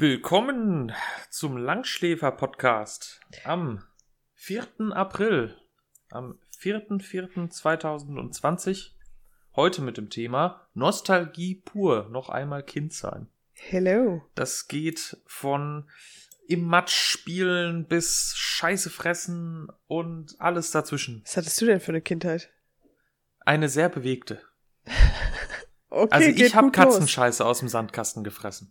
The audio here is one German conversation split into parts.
Willkommen zum Langschläfer-Podcast am 4. April, am 4.4.2020. Heute mit dem Thema Nostalgie pur, noch einmal Kind sein. Hello. Das geht von im Matsch spielen bis Scheiße fressen und alles dazwischen. Was hattest du denn für eine Kindheit? Eine sehr bewegte. Okay, Also ich habe gut los. Katzenscheiße aus dem Sandkasten gefressen.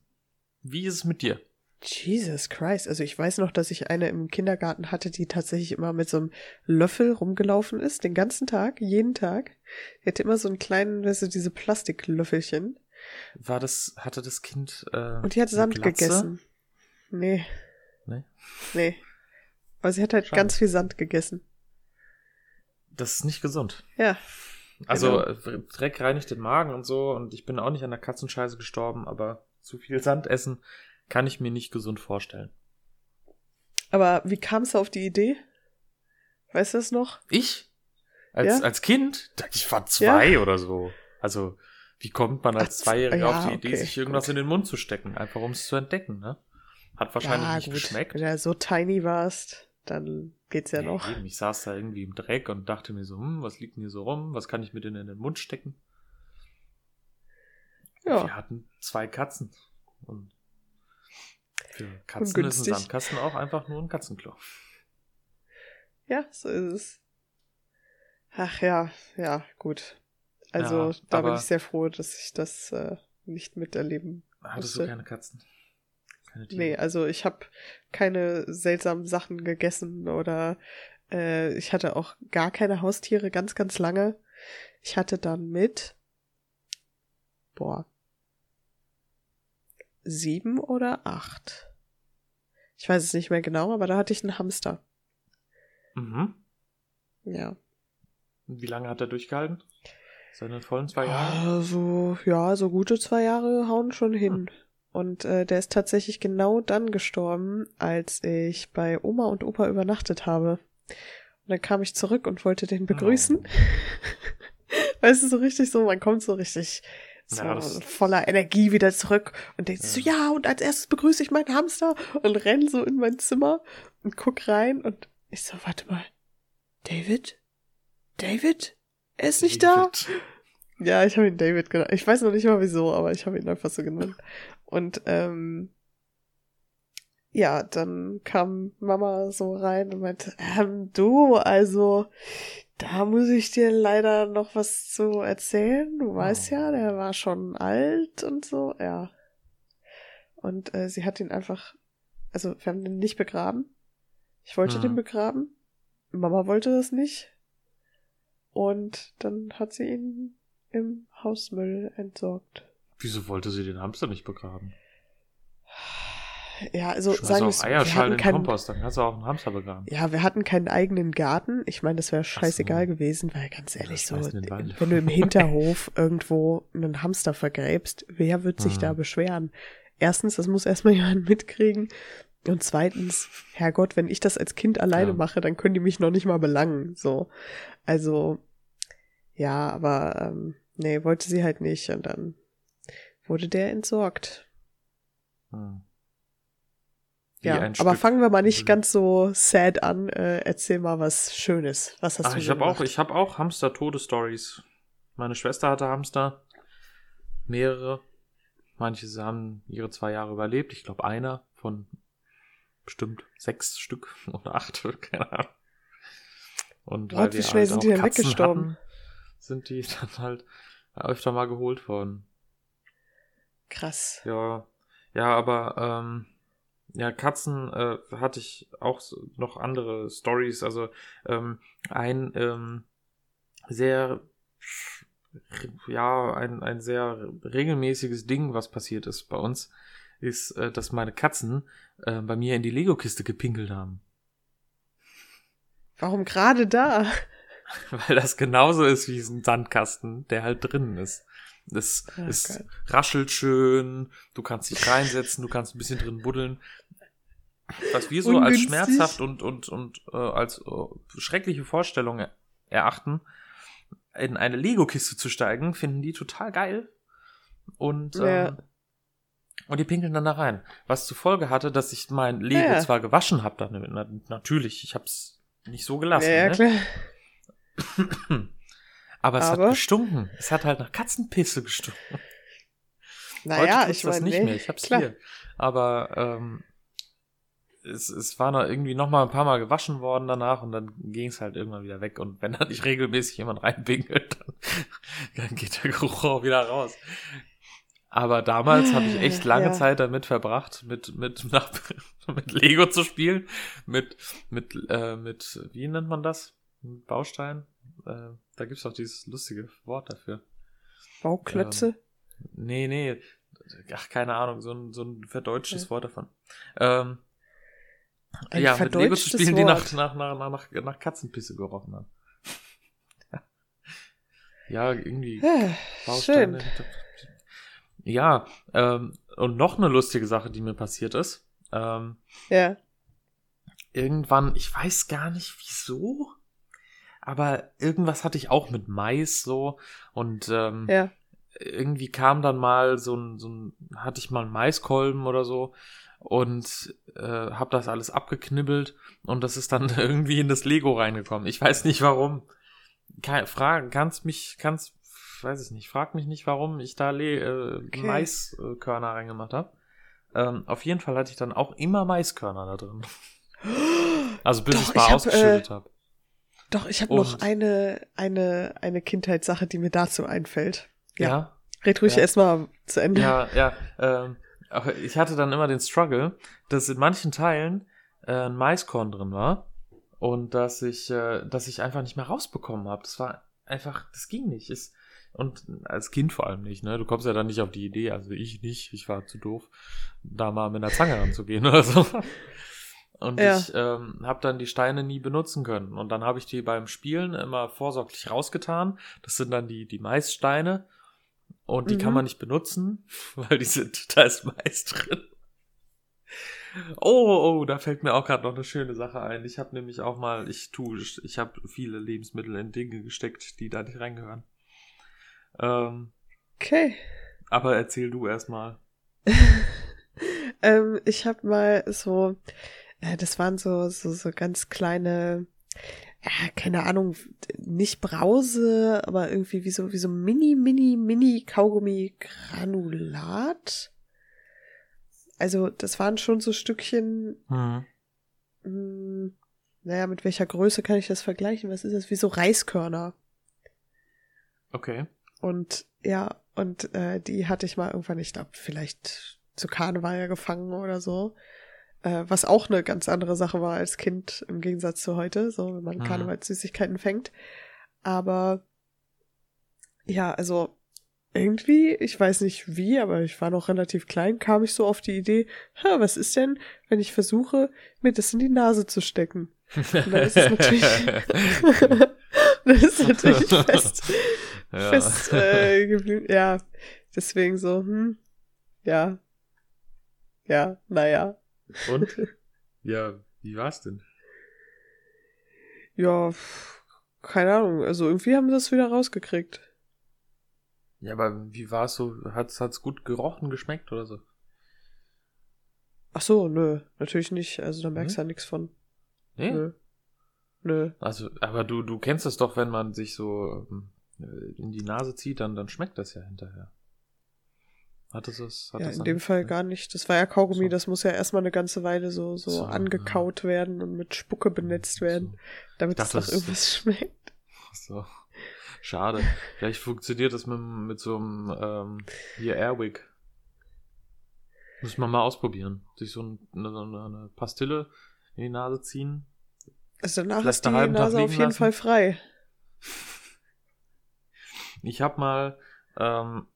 Wie ist es mit dir? Jesus Christ. Also ich weiß noch, dass ich eine im Kindergarten hatte, die tatsächlich immer mit so einem Löffel rumgelaufen ist, den ganzen Tag, jeden Tag. Die hatte immer so einen kleinen, weißt du, diese Plastiklöffelchen. War das, hatte das Kind äh, Und die hat Sand Glatze? gegessen. Nee. Nee? Nee. Aber sie hat halt Schade. ganz viel Sand gegessen. Das ist nicht gesund. Ja. Also Genau. äh, Dreck reinigt den Magen und so und ich bin auch nicht an der Katzenscheiße gestorben, aber zu viel Sand essen kann ich mir nicht gesund vorstellen. Aber wie kamst du auf die Idee? Weißt du das noch? Ich? Als, Ja? als Kind? Ich war zwei oder so. Also, wie kommt man als Ach, Zweijähriger ja, auf die Idee, okay, sich irgendwas gut. in den Mund zu stecken? Einfach um es zu entdecken, ne? Hat wahrscheinlich ja, nicht gut. geschmeckt. Wenn du so tiny warst, dann geht's ja Nee, noch. eben, Ich saß da irgendwie im Dreck und dachte mir so, hm, was liegt denn hier so rum? Was kann ich mir denn in den Mund stecken? Ja. Wir hatten zwei Katzen. Und für Katzen ist ein. Sandkasten auch einfach nur ein Katzenklo. Ja, so ist es. Ach ja, ja, gut. Also Ja, da bin ich sehr froh, dass ich das äh, nicht miterleben. Hattest musste. du keine Katzen? Keine Tiere? Nee, also ich habe keine seltsamen Sachen gegessen oder äh, ich hatte auch gar keine Haustiere ganz, ganz lange. Ich hatte dann mit, boah, sieben oder acht. Ich weiß es nicht mehr genau, aber da hatte ich einen Hamster. Mhm. Ja. Und Wie lange hat er durchgehalten? Seine vollen zwei Jahre? Also, ja, so gute zwei Jahre hauen schon hin. Und äh, der ist tatsächlich genau dann gestorben, als ich bei Oma und Opa übernachtet habe. Und dann kam ich zurück und wollte den begrüßen. Weißt du, so richtig so, man kommt so richtig so Ja, voller Energie wieder zurück und denkt so, ja, und als erstes begrüße ich meinen Hamster und renn so in mein Zimmer und guck rein und ich so, warte mal, David? David? Er ist nicht da? David. Ja, ich habe ihn David genannt. Ich weiß noch nicht mal wieso, aber ich habe ihn einfach so genannt. Und ähm, ja, dann kam Mama so rein und meinte, ähm, du, also da muss ich dir leider noch was zu erzählen. Du weißt Oh. ja, der war schon alt und so, ja. Und äh, sie hat ihn einfach, also wir haben den nicht begraben. Ich wollte Mhm. den begraben. Mama wollte das nicht. Und dann hat sie ihn im Hausmüll entsorgt. Wieso wollte sie den Hamster nicht begraben? Ja, also Schmeiß sagen wir Eierschalen hatten in keinen, Kompost, dann kannst du auch einen Hamster begraben. ja, wir hatten keinen eigenen Garten. Ich meine, das wäre scheißegal so. gewesen, weil ganz ehrlich so, wenn du im Hinterhof irgendwo einen Hamster vergräbst, wer wird sich Mhm. da beschweren? Erstens, das muss erstmal jemand mitkriegen. Und zweitens, Herrgott, wenn ich das als Kind alleine Ja. mache, dann können die mich noch nicht mal belangen. So. Also, ja, aber ähm, nee, wollte sie halt nicht. Und dann wurde der entsorgt. Hm. Ja, aber Stück fangen wir mal nicht ganz so sad an. Äh, erzähl mal was Schönes. Was hast Ach, du ich habe auch, ich habe auch Hamster-Tode-Stories. Meine Schwester hatte Hamster. Mehrere. Manche haben ihre zwei Jahre überlebt. Ich glaube, einer von bestimmt sechs Stück oder acht, keine Ahnung. Und Gott, wie schnell sind auch die denn Katzen weggestorben? hatten, sind die dann halt öfter mal geholt worden. Krass. Ja, ja, aber ähm, ja, Katzen äh, hatte ich auch noch andere Stories. Also ähm, ein ähm, sehr ja ein ein sehr regelmäßiges Ding, was passiert ist bei uns, ist, äh, dass meine Katzen äh, bei mir in die Lego-Kiste gepinkelt haben, Warum gerade da? weil das genauso ist wie ein Sandkasten, der halt drinnen ist. Das Ah, es geil. raschelt schön, du kannst dich reinsetzen, du kannst ein bisschen drin buddeln. Was wir so als Ungünstig. schmerzhaft und, und, und äh, als äh, schreckliche Vorstellung er- erachten, in eine Lego-Kiste zu steigen, finden die total geil. Und ähm, Ja. Und die pinkeln dann da rein. Was zur Folge hatte, dass ich mein Lego Ja, zwar gewaschen habe, dann na, natürlich, ich hab's nicht so gelassen, ja, ja, ne? klar. aber es Aber- hat gestunken. Es hat halt nach Katzenpisse gestunken. Naja, ich das meine, nicht nee, mehr. Ich hab's klar. hier. Aber ähm, es, es war noch irgendwie noch mal ein paar Mal gewaschen worden danach und dann ging es halt irgendwann wieder weg. Und wenn da nicht regelmäßig jemand reinpinkelt, dann, dann geht der Geruch auch wieder raus. Aber damals habe ich echt lange Ja. Zeit damit verbracht, mit mit nach, mit Lego zu spielen, mit mit äh, mit wie nennt man das? Mit Baustein. Äh, da gibt's doch dieses lustige Wort dafür. Bauklötze. Nee, nee. Ach, keine Ahnung, so ein, so ein verdeutschtes Ja. Wort davon. Ähm, Ein ja, mit Lego zu spielen, die nach, Wort. nach, nach, nach, nach Katzenpisse gerochen haben. ja, irgendwie Bausteine. Schön. Ja, ähm, und noch eine lustige Sache, die mir passiert ist. Ähm, Ja. irgendwann, ich weiß gar nicht wieso, aber irgendwas hatte ich auch mit Mais so und ähm, Ja. irgendwie kam dann mal so ein, so ein, hatte ich mal einen Maiskolben oder so und äh, habe das alles abgeknibbelt und das ist dann irgendwie in das Lego reingekommen. Ich weiß nicht warum. Ke fragen, kannst mich, kannst, weiß ich nicht, frag mich nicht, warum ich da Le äh, Okay. Maiskörner reingemacht habe. Ähm, auf jeden Fall hatte ich dann auch immer Maiskörner da drin. Also bis Doch, ich mal ich hab, ausgeschüttet habe. Doch, ich habe noch eine, eine, eine Kindheitssache, die mir dazu einfällt. Ja. ja? Red ruhig Ja. erstmal zu Ende. Ja, ja. Ähm, ich hatte dann immer den Struggle, dass in manchen Teilen äh, ein Maiskorn drin war und dass ich, äh, dass ich einfach nicht mehr rausbekommen habe. Das war einfach, das ging nicht. Es, und als Kind vor allem nicht, ne? Du kommst ja dann nicht auf die Idee, also ich nicht, ich war zu doof, da mal mit einer Zange ranzugehen oder so. Und Ja. ich ähm, habe dann die Steine nie benutzen können. Und dann habe ich die beim Spielen immer vorsorglich rausgetan. Das sind dann die, die Maissteine. Und die Mhm. kann man nicht benutzen, weil die sind, da ist Mais drin. Oh, oh, da fällt mir auch gerade noch eine schöne Sache ein. Ich habe nämlich auch mal, ich tue, ich habe viele Lebensmittel in Dinge gesteckt, die da nicht reingehören. Ähm, Okay. aber erzähl du erstmal. ähm, ich habe mal so, das waren so, so, so ganz kleine, ja, keine Ahnung, nicht Brause, aber irgendwie wie so, wie so mini, mini, mini Kaugummi Granulat. Also, das waren schon so Stückchen, Hm. mh, naja, mit welcher Größe kann ich das vergleichen? Was ist das? Wie so Reiskörner. Okay. Und ja, und äh, die hatte ich mal irgendwann, ich glaube, vielleicht zu Karneval gefangen oder so. Äh, was auch eine ganz andere Sache war als Kind im Gegensatz zu heute, so wenn man Mhm. Karnevalssüßigkeiten fängt. Aber ja, also irgendwie, ich weiß nicht wie, aber ich war noch relativ klein, kam ich so auf die Idee, ha, was ist denn, wenn ich versuche, mir das in die Nase zu stecken? Und dann ist es natürlich, das ist natürlich fest, Ja. fest äh, geblieben. Ja, deswegen so, hm, ja, ja, naja, Und? Ja, wie war's denn? ja, keine Ahnung, also irgendwie haben wir das wieder rausgekriegt. Ja, aber wie war's so? Hat's, hat's gut gerochen, geschmeckt oder so? Ach so, nö, natürlich nicht, also da merkst du ja nichts von. Nee? Nö. Nö. Also, aber du, du kennst es doch, wenn man sich so ähm, äh, in die Nase zieht, dann, dann schmeckt das ja hinterher. Hat es das? Hat Ja, in dem Fall gar nicht. Das war ja Kaugummi, So. das muss ja erstmal eine ganze Weile so, so, So, angekaut werden und mit Spucke benetzt werden, damit Ich es das- irgendwas schmeckt. Ach So. Schade. Vielleicht funktioniert das mit, mit so einem ähm, hier Airwick. Muss man mal ausprobieren. Sich so ein, eine, so eine Pastille in die Nase ziehen. Also danach Vielleicht ist die einen halben Tag Nase auf jeden lassen. Fall frei. Ich habe mal ähm,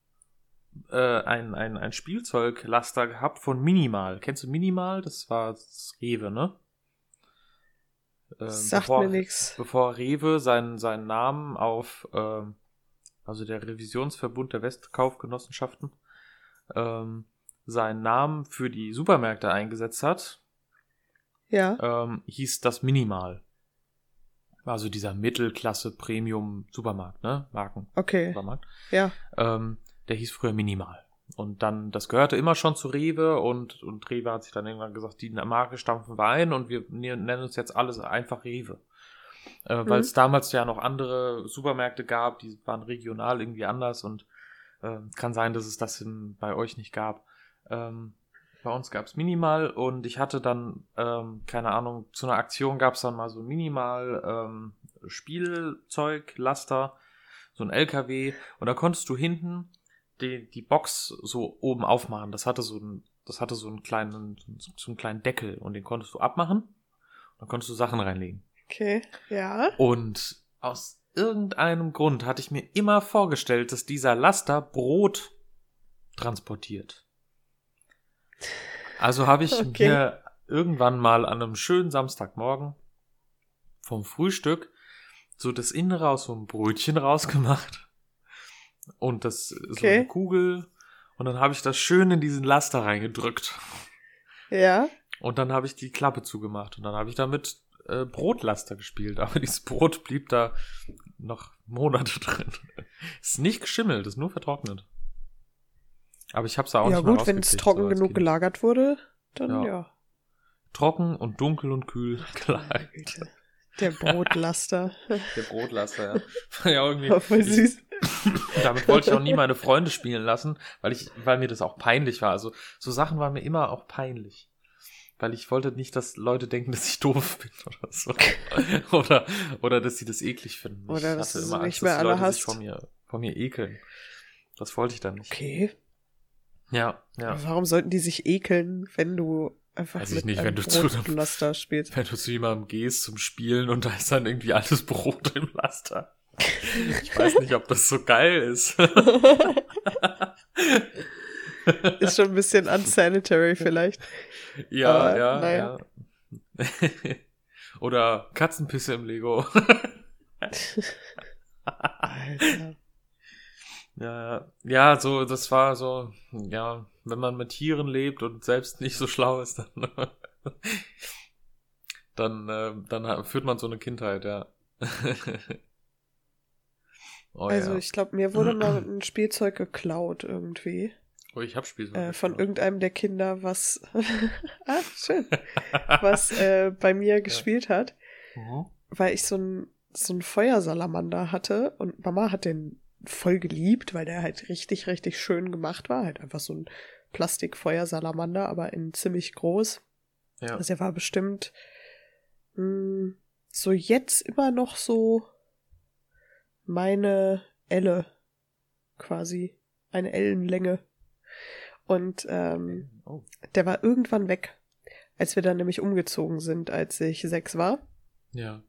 äh, ein, ein, ein Spielzeuglaster gehabt von Minimal. Kennst du Minimal? Das war das Rewe, ne? Ähm, Sagt bevor, mir nix. Bevor Rewe seinen, seinen Namen auf, ähm, also der Revisionsverbund der Westkaufgenossenschaften, ähm, seinen Namen für die Supermärkte eingesetzt hat, Ja. ähm, hieß das Minimal. Also dieser Mittelklasse Premium Supermarkt, ne? Marken. Okay. Supermarkt. Ja. Ähm, der hieß früher Minimal. Und dann, das gehörte immer schon zu Rewe und, und Rewe hat sich dann irgendwann gesagt, die Marke stampfen wir ein und wir nennen uns jetzt alles einfach Rewe. Äh, Weil es damals ja noch andere Supermärkte gab, die waren regional irgendwie anders und äh, kann sein, dass es das in, bei euch nicht gab. Ähm, bei uns gab es Minimal und ich hatte dann, ähm, keine Ahnung, zu einer Aktion gab es dann mal so Minimal ähm, Spielzeug, Laster, so ein LKW und da konntest du hinten die, die Box so oben aufmachen. Das hatte so ein, das hatte so einen kleinen, so einen kleinen Deckel und den konntest du abmachen. Dann konntest du Sachen reinlegen. Okay, ja. Und aus irgendeinem Grund hatte ich mir immer vorgestellt, dass dieser Laster Brot transportiert. Also habe ich okay. mir irgendwann mal an einem schönen Samstagmorgen vom Frühstück so das Innere aus so einem Brötchen rausgemacht und das so okay. eine Kugel und dann habe ich das schön in diesen Laster reingedrückt. Ja. Und dann habe ich die Klappe zugemacht und dann habe ich damit äh, Brotlaster gespielt, aber dieses Brot blieb da noch Monate drin. ist nicht geschimmelt, ist nur vertrocknet. Aber ich habe es auch ja, nicht Ja gut, wenn es trocken so genug kind. gelagert wurde, dann ja. ja. Trocken und dunkel und kühl gelagert. Der Brotlaster. Der Brotlaster, ja. ja irgendwie. War voll süß. Damit wollte ich auch nie meine Freunde spielen lassen, weil ich, weil mir das auch peinlich war. Also so Sachen waren mir immer auch peinlich. Weil ich wollte nicht, dass Leute denken, dass ich doof bin oder so. oder, oder dass sie das eklig finden. Oder ich dass du immer Angst, mehr alle Leute hast. Sich vor mir, vor mir ekeln. Das wollte ich dann nicht. Okay. Ja, ja. Warum sollten die sich ekeln, wenn du einfach Weiß mit ich nicht, wenn du zu einem, Laster spielst? Wenn du zu jemandem gehst zum Spielen und da ist dann irgendwie alles Brot im Laster. Ich weiß nicht, ob das so geil ist. ist schon ein bisschen unsanitary vielleicht. Ja, Aber, ja, naja. ja. Oder Katzenpisse im Lego. Alter. Ja, ja, so, das war so, ja, wenn man mit Tieren lebt und selbst nicht so schlau ist, dann, dann, äh, dann führt man so eine Kindheit, ja. Oh, also ja. ich glaube, mir wurde mal ein Spielzeug geklaut irgendwie. Oh, ich hab Spielzeug. Äh, von irgendeinem der Kinder, was, ah, schön, was äh, bei mir gespielt ja. hat, mhm. weil ich so ein so ein Feuersalamander hatte und Mama hat den voll geliebt, weil der halt richtig, richtig schön gemacht war. Halt einfach so ein Plastikfeuersalamander, aber in ziemlich groß. Ja. Also er war bestimmt mh, hm, so jetzt immer noch so meine Elle quasi. Eine Ellenlänge. Und ähm, oh. der war irgendwann weg. Als wir dann nämlich umgezogen sind, als ich sechs war. Ja.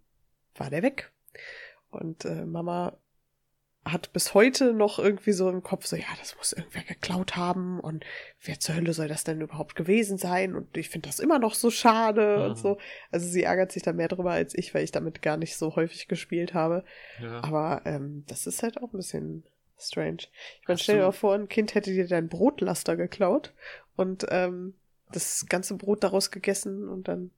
War der weg. Und äh, Mama hat bis heute noch irgendwie so im Kopf so, ja, das muss irgendwer geklaut haben und wer zur Hölle soll das denn überhaupt gewesen sein? Und ich finde das immer noch so schade mhm. und so. Also sie ärgert sich da mehr drüber als ich, weil ich damit gar nicht so häufig gespielt habe. Ja. Aber ähm, das ist halt auch ein bisschen strange. Ich meine, stell dir mal vor, ein Kind hätte dir dein Brotlaster geklaut und ähm, das ganze Brot daraus gegessen und dann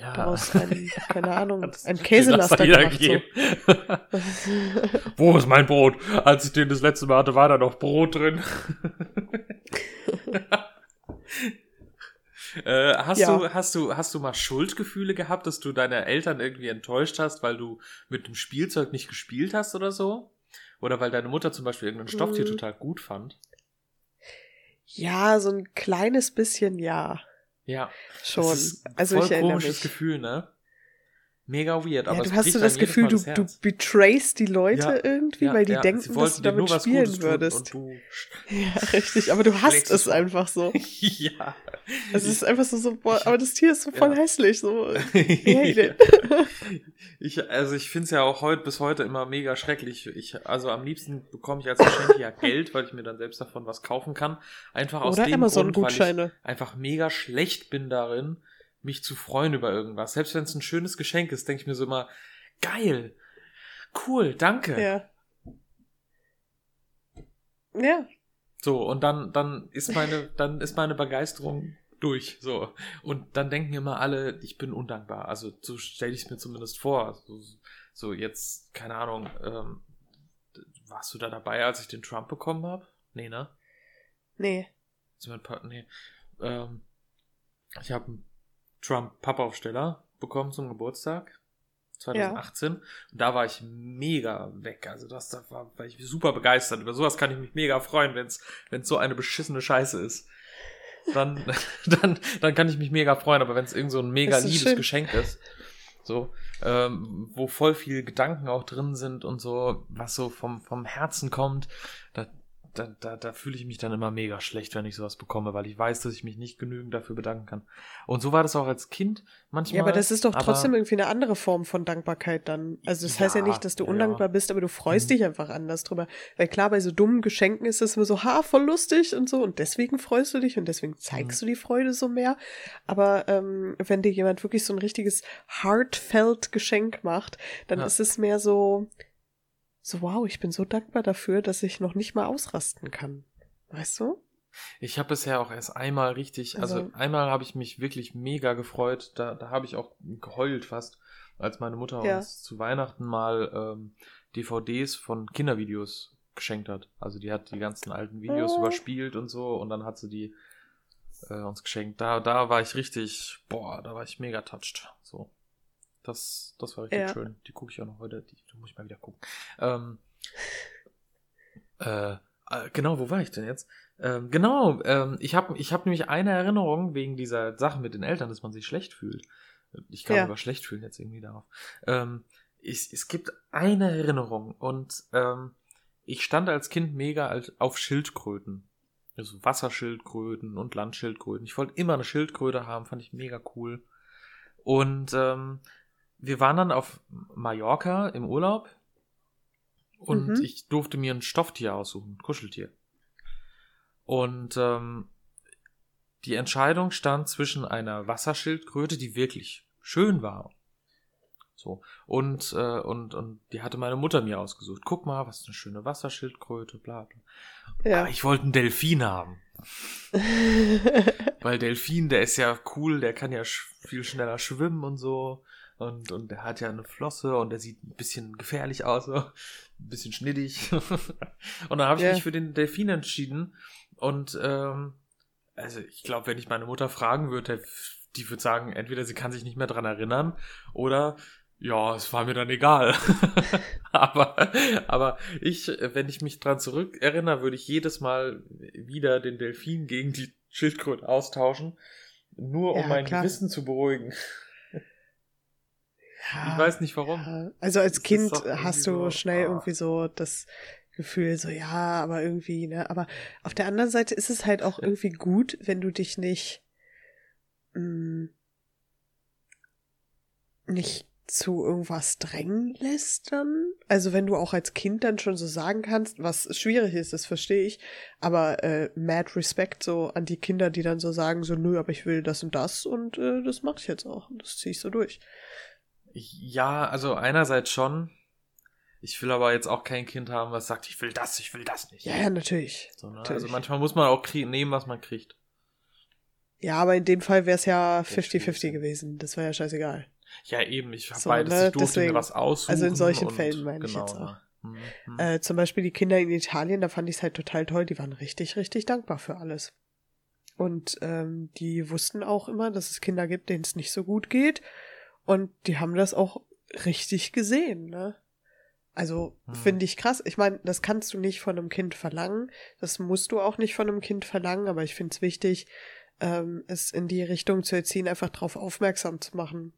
ja. daraus ein, keine Ahnung, ein Käselaster gemacht. So. Wo ist mein Brot? Als ich den das letzte Mal hatte, war da noch Brot drin. äh, hast ja. du, hast du, hast du mal Schuldgefühle gehabt, dass du deine Eltern irgendwie enttäuscht hast, weil du mit dem Spielzeug nicht gespielt hast oder so? Oder weil deine Mutter zum Beispiel irgendein Stofftier mhm. total gut fand? Ja, so ein kleines bisschen ja. Ja. Schon. Das ist also voll ich komisches mich. Gefühl, ne? Mega weird, aber ja, du hast so das Gefühl, du, du betrayst die Leute ja, irgendwie, ja, weil die denken, dass du damit spielen würdest. ja, richtig, aber du hast es einfach so. ja. Es ist einfach so, so boah, aber das Tier ist so voll hässlich, so. ich, also ich finde es ja auch heute bis heute immer mega schrecklich. Ich, also am liebsten bekomme ich als Geschenk ja Geld, weil ich mir dann selbst davon was kaufen kann. Einfach aus Oder dem Grund, weil ich einfach mega schlecht bin darin, mich zu freuen über irgendwas. Selbst wenn es ein schönes Geschenk ist, denke ich mir so immer, geil, cool, danke. Ja. Ja. So, und dann, dann ist meine, dann ist meine Begeisterung durch, so. Und dann denken immer alle, ich bin undankbar. Also, so stelle ich es mir zumindest vor. So, so, jetzt, keine Ahnung, ähm, warst du da dabei, als ich den Trump bekommen habe? Nee, ne? Nee. Also mein Pa- nee. Ähm, ich habe einen Trump-Pappaufsteller bekommen zum Geburtstag. 2018. Und da war ich mega weg. Also das, da war, war ich super begeistert. Über sowas kann ich mich mega freuen, wenn es so eine beschissene Scheiße ist. Dann, dann, dann kann ich mich mega freuen. Aber wenn es irgend so ein mega liebes schön. Geschenk ist, so, ähm, wo voll viel Gedanken auch drin sind und so, was so vom, vom Herzen kommt, da, da, da, da fühle ich mich dann immer mega schlecht, wenn ich sowas bekomme, weil ich weiß, dass ich mich nicht genügend dafür bedanken kann. Und so war das auch als Kind manchmal. Ja, aber das ist doch trotzdem irgendwie eine andere Form von Dankbarkeit dann. Also das heißt ja Ja, nicht, dass du ja, undankbar ja. bist, aber du freust Mhm. dich einfach anders drüber. Weil klar, bei so dummen Geschenken ist es immer so, ha, voll lustig und so und deswegen freust du dich und deswegen zeigst Mhm. du die Freude so mehr. Aber ähm, wenn dir jemand wirklich so ein richtiges heartfelt Geschenk macht, dann Ja. ist es mehr so, so wow, ich bin so dankbar dafür, dass ich noch nicht mal ausrasten kann. Weißt du? Ich habe bisher auch erst einmal richtig, also, Also- einmal habe ich mich wirklich mega gefreut. Da, da habe ich auch geheult fast, als meine Mutter Ja. uns zu Weihnachten mal ähm, DVDs von Kindervideos geschenkt hat. Also die hat die ganzen alten Videos Oh. überspielt und so und dann hat sie die äh, uns geschenkt. Da, da war ich richtig, boah, da war ich mega touched. So. Das, das war richtig Ja. schön. Die gucke ich auch noch heute. Die, die muss ich mal wieder gucken. Ähm, äh, äh, genau, wo war ich denn jetzt? Ähm, genau, ähm, ich habe ich hab nämlich eine Erinnerung wegen dieser Sache mit den Eltern, dass man sich schlecht fühlt. Ich kam Ja. über schlecht fühlen jetzt irgendwie darauf. Ähm, ich, es gibt eine Erinnerung und ähm, ich stand als Kind mega auf Schildkröten. Also Wasserschildkröten und Landschildkröten. Ich wollte immer eine Schildkröte haben, fand ich mega cool. Und ähm, wir waren dann auf Mallorca im Urlaub und Mhm. ich durfte mir ein Stofftier aussuchen, ein Kuscheltier. Und ähm, die Entscheidung stand zwischen einer Wasserschildkröte, die wirklich schön war. So. Und, äh, und, und die hatte meine Mutter mir ausgesucht. Guck mal, was eine schöne Wasserschildkröte, bla bla. Ja. Aber ich wollte einen Delfin haben. Weil Delfin, der ist ja cool, der kann ja sch viel schneller schwimmen und so. Und, und der hat ja eine Flosse und der sieht ein bisschen gefährlich aus, so. ein bisschen schnittig. und dann habe ich Ja. mich für den Delfin entschieden. Und ähm, also ich glaube, wenn ich meine Mutter fragen würde, die würde sagen, entweder sie kann sich nicht mehr dran erinnern oder ja, es war mir dann egal. aber, aber ich, wenn ich mich dran zurück erinnere, würde ich jedes Mal wieder den Delfin gegen die Schildkröte austauschen, nur um Ja, mein klar. Gewissen zu beruhigen. Ja. Ich weiß nicht warum. Ja, Also als Das Kind hast du so, schnell ah. irgendwie so das Gefühl, so ja, aber irgendwie, ne? Aber auf der anderen Seite ist es halt auch irgendwie gut, wenn du dich nicht mh, nicht zu irgendwas drängen lässt dann. Also wenn du auch als Kind dann schon so sagen kannst, was schwierig ist, das verstehe ich, aber äh, mad Respect so an die Kinder, die dann so sagen, so nö, aber ich will das und das und äh, das mache ich jetzt auch und das ziehe ich so durch. Ja, also einerseits schon. Ich will aber jetzt auch kein Kind haben, was sagt, ich will das, ich will das nicht. Ja, ja, natürlich. So, ne? natürlich. Also manchmal muss man auch nehmen, was man kriegt. Ja, aber in dem Fall wäre es ja schwierig 50-50 sein. gewesen. Das war ja scheißegal. Ja, eben, ich habe So, beides, ne, ich durfte deswegen. mir was aussuchen. Also in solchen Fällen meine ich genau, jetzt auch. ne. Mhm, mhm. Äh, zum Beispiel die Kinder in Italien, da fand ich es halt total toll. Die waren richtig, richtig dankbar für alles. Und ähm, die wussten auch immer, dass es Kinder gibt, denen es nicht so gut geht. Und die haben das auch richtig gesehen, ne? Also Hm. finde ich krass. Ich meine, das kannst du nicht von einem Kind verlangen. Das musst du auch nicht von einem Kind verlangen, aber ich finde es wichtig, ähm, es in die Richtung zu erziehen, einfach darauf aufmerksam zu machen.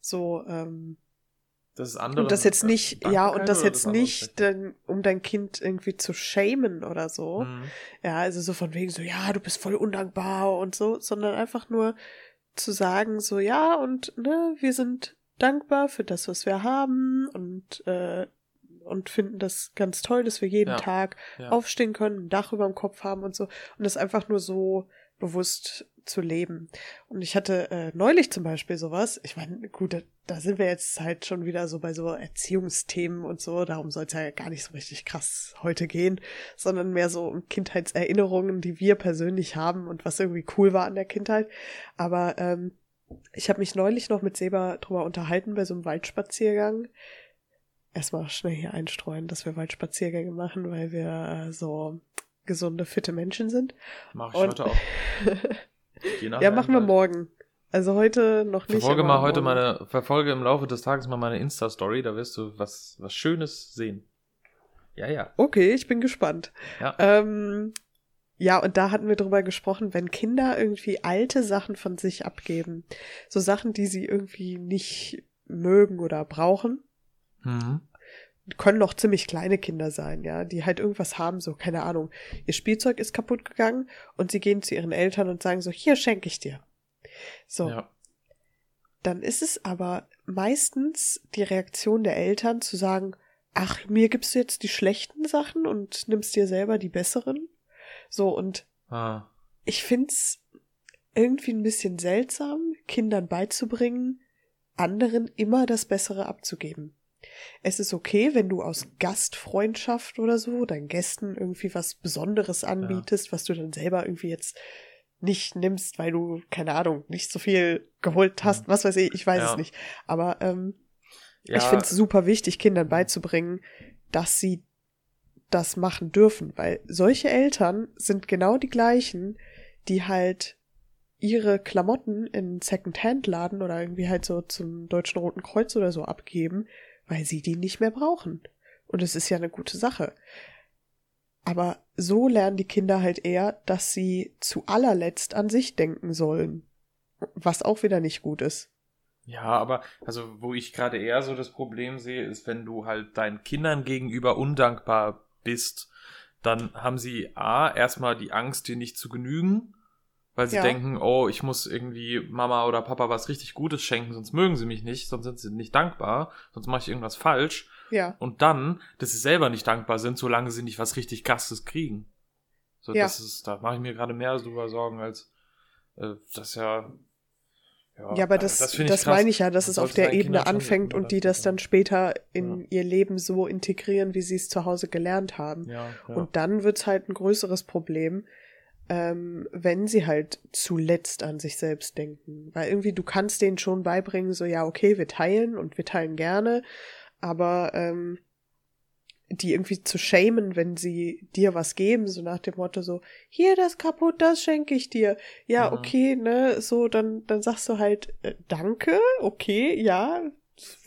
So, ähm, das ist andere. und das jetzt nicht, ja, und das jetzt andere nicht, dann, um dein Kind irgendwie zu shamen oder so. Mhm. Ja, also so von wegen so, ja, du bist voll undankbar und so, sondern einfach nur zu sagen, so, ja, und ne, wir sind dankbar für das, was wir haben und, äh, und finden das ganz toll, dass wir jeden Ja, Tag Ja. aufstehen können, ein Dach über dem Kopf haben und so. Und das einfach nur so bewusst zu leben. Und ich hatte äh, neulich zum Beispiel sowas, ich meine, gut, da, da sind wir jetzt halt schon wieder so bei so Erziehungsthemen und so, darum soll es ja gar nicht so richtig krass heute gehen, sondern mehr so um Kindheitserinnerungen, die wir persönlich haben und was irgendwie cool war an der Kindheit. Aber ähm, ich habe mich neulich noch mit Seba drüber unterhalten bei so einem Waldspaziergang. Erstmal schnell hier einstreuen, dass wir Waldspaziergänge machen, weil wir äh, so gesunde, fitte Menschen sind. Mach ich Und- heute auch. Ja, machen wir morgen. Also heute noch nicht. Verfolge mal heute morgen. meine, verfolge im Laufe des Tages mal meine Insta-Story, da wirst du was, was Schönes sehen. Ja, ja. Okay, ich bin gespannt. Ja. Ähm, ja, und da hatten wir drüber gesprochen, wenn Kinder irgendwie alte Sachen von sich abgeben, so Sachen, die sie irgendwie nicht mögen oder brauchen, Mhm. Können noch ziemlich kleine Kinder sein, ja, die halt irgendwas haben, so, keine Ahnung, ihr Spielzeug ist kaputt gegangen und sie gehen zu ihren Eltern und sagen so, hier schenke ich dir. So, Ja. dann ist es aber meistens die Reaktion der Eltern zu sagen, ach, mir gibst du jetzt die schlechten Sachen und nimmst dir selber die besseren. So, und Ah. ich find's irgendwie ein bisschen seltsam, Kindern beizubringen, anderen immer das Bessere abzugeben. Es ist okay, wenn du aus Gastfreundschaft oder so deinen Gästen irgendwie was Besonderes anbietest, was du dann selber irgendwie jetzt nicht nimmst, weil du, keine Ahnung, nicht so viel geholt hast, was weiß ich, ich weiß Ja. es nicht. Aber ähm, Ja, ich finde es super wichtig, Kindern beizubringen, dass sie das machen dürfen, weil solche Eltern sind genau die gleichen, die halt ihre Klamotten in Second-Hand-Laden oder irgendwie halt so zum Deutschen Roten Kreuz oder so abgeben, weil sie die nicht mehr brauchen. Und es ist ja eine gute Sache. Aber so lernen die Kinder halt eher, dass sie zu allerletzt an sich denken sollen. Was auch wieder nicht gut ist. Ja, aber also wo ich gerade eher so das Problem sehe, ist, wenn du halt deinen Kindern gegenüber undankbar bist, dann haben sie A, erstmal die Angst, dir nicht zu genügen, weil sie Ja. denken, oh, ich muss irgendwie Mama oder Papa was richtig Gutes schenken, sonst mögen sie mich nicht, sonst sind sie nicht dankbar, sonst mache ich irgendwas falsch. Ja. Und dann, dass sie selber nicht dankbar sind, solange sie nicht was richtig Krasses kriegen. So, Ja. das ist, da mache ich mir gerade mehr drüber Sorgen, als äh, das ja. Ja, aber das, das das, ich krass. meine ich ja, dass es auf der Ebene anfängt und die das dann später in Ja. ihr Leben so integrieren, wie sie es zu Hause gelernt haben. Ja, ja. Und dann wird's halt ein größeres Problem, ähm, wenn sie halt zuletzt an sich selbst denken. Weil irgendwie du kannst denen schon beibringen, so ja, okay, wir teilen und wir teilen gerne, aber ähm, die irgendwie zu shamen, wenn sie dir was geben, so nach dem Motto so, hier, das kaputt, das schenke ich dir. Ja, Mhm. okay, ne, so, dann, dann sagst du halt, äh, danke, okay, ja,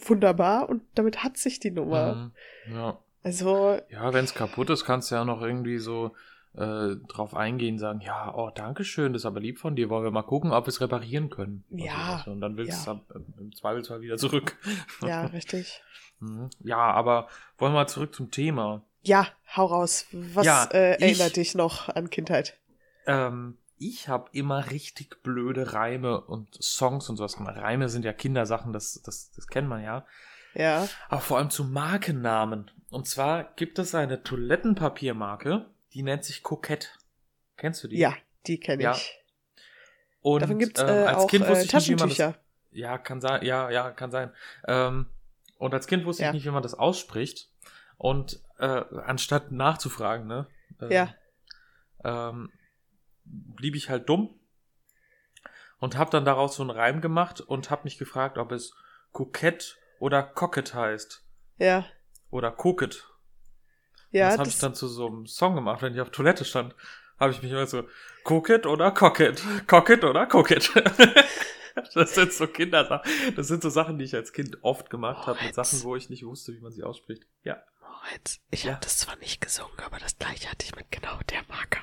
wunderbar, und damit hat sich die Nummer. Mhm. ja. Also, Ja, wenn es kaputt ist, kannst du ja noch irgendwie so äh, drauf eingehen, sagen, ja, oh, danke schön, das ist aber lieb von dir, wollen wir mal gucken, ob wir es reparieren können. Oder Ja. Und dann willst du ja. es ab- im Zweifelsfall wieder zurück. ja, richtig. Mhm. Ja, aber wollen wir mal zurück zum Thema. Ja, hau raus. Was Ja, äh, ich- erinnert dich noch an Kindheit? Ähm, ich habe immer richtig blöde Reime und Songs und sowas gemacht. Reime sind ja Kindersachen, das, das, das kennt man ja. Ja, Aber vor allem zu Markennamen. Und zwar gibt es eine Toilettenpapiermarke, die nennt sich Kokette. Kennst du die? ja, die kenne Ja. ich. Und Davon gibt's ähm, äh, als auch Kind äh, wusste ich nicht, wie man das. Ja, kann sein. Ja, ja, kann sein. Ähm, und als Kind wusste Ja. ich nicht, wie man das ausspricht. Und äh, anstatt nachzufragen, ne? ähm, Ja. Ähm, blieb ich halt dumm und habe dann daraus so einen Reim gemacht und habe mich gefragt, ob es Kokett oder Cocket heißt. Ja, Oder Cocket. Ja, das habe ich dann zu so einem Song gemacht, wenn ich auf Toilette stand. Habe ich mich immer so, Cocket oder Cocket? Cocket oder Cocket? das sind so Kindersachen. Das sind so Sachen, die ich als Kind oft gemacht habe, mit. Sachen, wo ich nicht wusste, wie man sie ausspricht. Ja. Moritz, ich Ja. habe das zwar nicht gesungen, aber das gleiche hatte ich mit genau der Marke.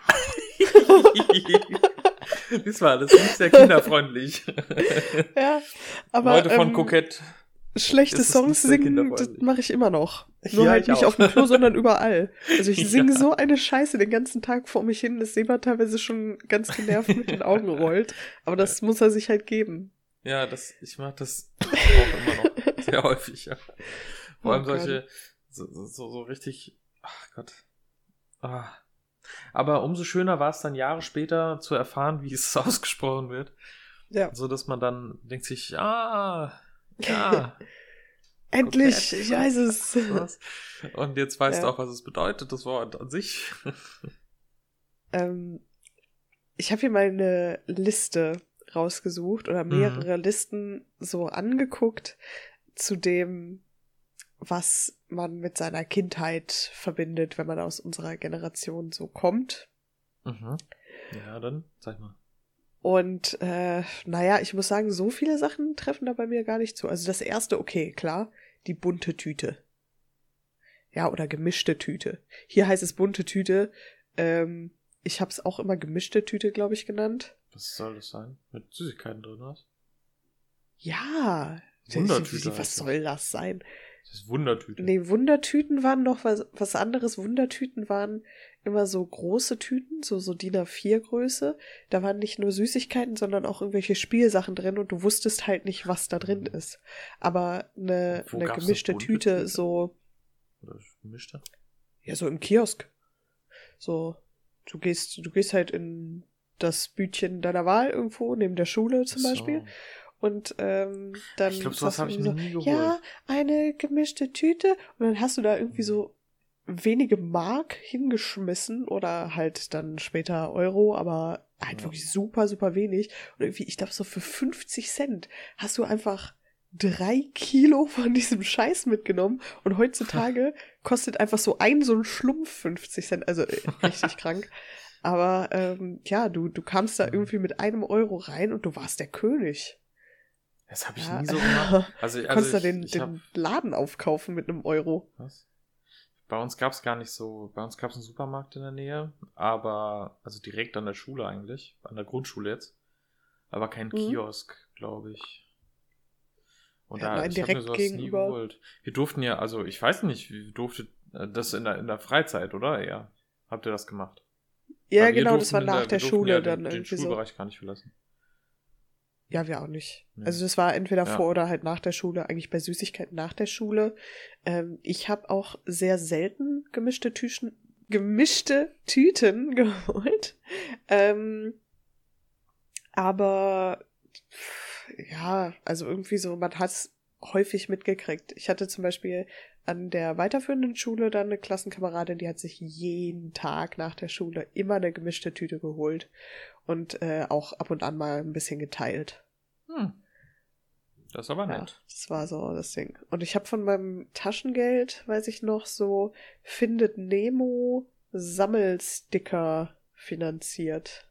Diesmal alles nicht sehr kinderfreundlich. ja, aber Leute von ähm, Kokett. Schlechte Songs singen, das mache ich immer noch. Nur Ja, halt ich nicht auch. auf dem Klo, sondern überall. Also ich singe Ja. so eine Scheiße den ganzen Tag vor mich hin, dass Seba teilweise schon ganz genervt mit den Augen rollt. Aber das muss er sich halt geben. Ja, das, ich mach das auch immer noch sehr häufig, ja. Vor Oh allem Gott. solche, so, so, so richtig, ach Gott. Ah. Aber umso schöner war es dann Jahre später zu erfahren, wie es ausgesprochen wird. Ja. So dass man dann denkt sich, ah, ja. Endlich, ich weiß es. was? Und jetzt weißt du Ja. auch, was es bedeutet, das Wort an sich. Ähm, ich habe hier mal eine Liste rausgesucht oder mehrere Listen so angeguckt zu dem was man mit seiner Kindheit verbindet, wenn man aus unserer Generation so kommt. Mhm. Ja, dann sag mal. Und äh, naja, ich muss sagen, so viele Sachen treffen da bei mir gar nicht zu. Also das erste, okay, klar, die bunte Tüte. Ja, oder gemischte Tüte. Hier heißt es bunte Tüte. Ähm, ich habe es auch immer gemischte Tüte, glaube ich, genannt. Was soll das sein? Mit Süßigkeiten drin was? Ja. Wundertüte. Was soll das sein? Das ist Wundertüte. Nee, Wundertüten waren noch was, was anderes. Wundertüten waren immer so große Tüten, so, so DIN A4 Größe. Da waren nicht nur Süßigkeiten, sondern auch irgendwelche Spielsachen drin und du wusstest halt nicht, was da drin ist. Aber eine, eine gemischte Tüte, Tüte? so, Oder gemischte? ja, so im Kiosk. So, du gehst, du gehst halt in das Bütchen deiner Wahl irgendwo, neben der Schule zum so. Beispiel. Und ähm, dann Ich glaube, sowas habe ich irgendwie nie so, geholt. Ja, eine gemischte Tüte. Und dann hast du da irgendwie so wenige Mark hingeschmissen oder halt dann später Euro, aber halt Ja. wirklich super, super wenig. Und irgendwie, ich glaube, so für 50 Cent hast du einfach drei Kilo von diesem Scheiß mitgenommen und heutzutage kostet einfach so ein so ein Schlumpf 50 Cent, also äh, richtig krank. Aber ähm, ja, du, du kamst da irgendwie mit einem Euro rein und du warst der König. Das habe ich Ja. nie so gemacht. Also, Du also konntest ich, den, ich den hab, Laden aufkaufen mit einem Euro. was? Bei uns gab es gar nicht so, bei uns gab es einen Supermarkt in der Nähe, aber, also direkt an der Schule eigentlich, an der Grundschule jetzt, aber kein Mhm. Kiosk, glaube ich. Und Ja, da, nein, ich hab mir sowas nie gegenüber. geholt. Wir durften ja, also ich weiß nicht, wie durfte das in der, in der Freizeit, oder? Ja. Habt ihr das gemacht? Ja, Weil wir genau, das durften war nach wir der durften Schule ja dann den, den irgendwie so. Schulbereich gar nicht verlassen. Ja, wir auch nicht. Nee. Also das war entweder Ja. vor oder halt nach der Schule, eigentlich bei Süßigkeiten nach der Schule. Ähm, ich habe auch sehr selten gemischte Tüten, gemischte Tüten geholt. Ähm, aber ja, also irgendwie so, man hat's häufig mitgekriegt. Ich hatte zum Beispiel an der weiterführenden Schule dann eine Klassenkameradin, die hat sich jeden Tag nach der Schule immer eine gemischte Tüte geholt und äh, auch ab und an mal ein bisschen geteilt. Hm. Das ist aber Ja, nett. das war so das Ding. Und ich habe von meinem Taschengeld, weiß ich noch, so Findet Nemo Sammelsticker finanziert.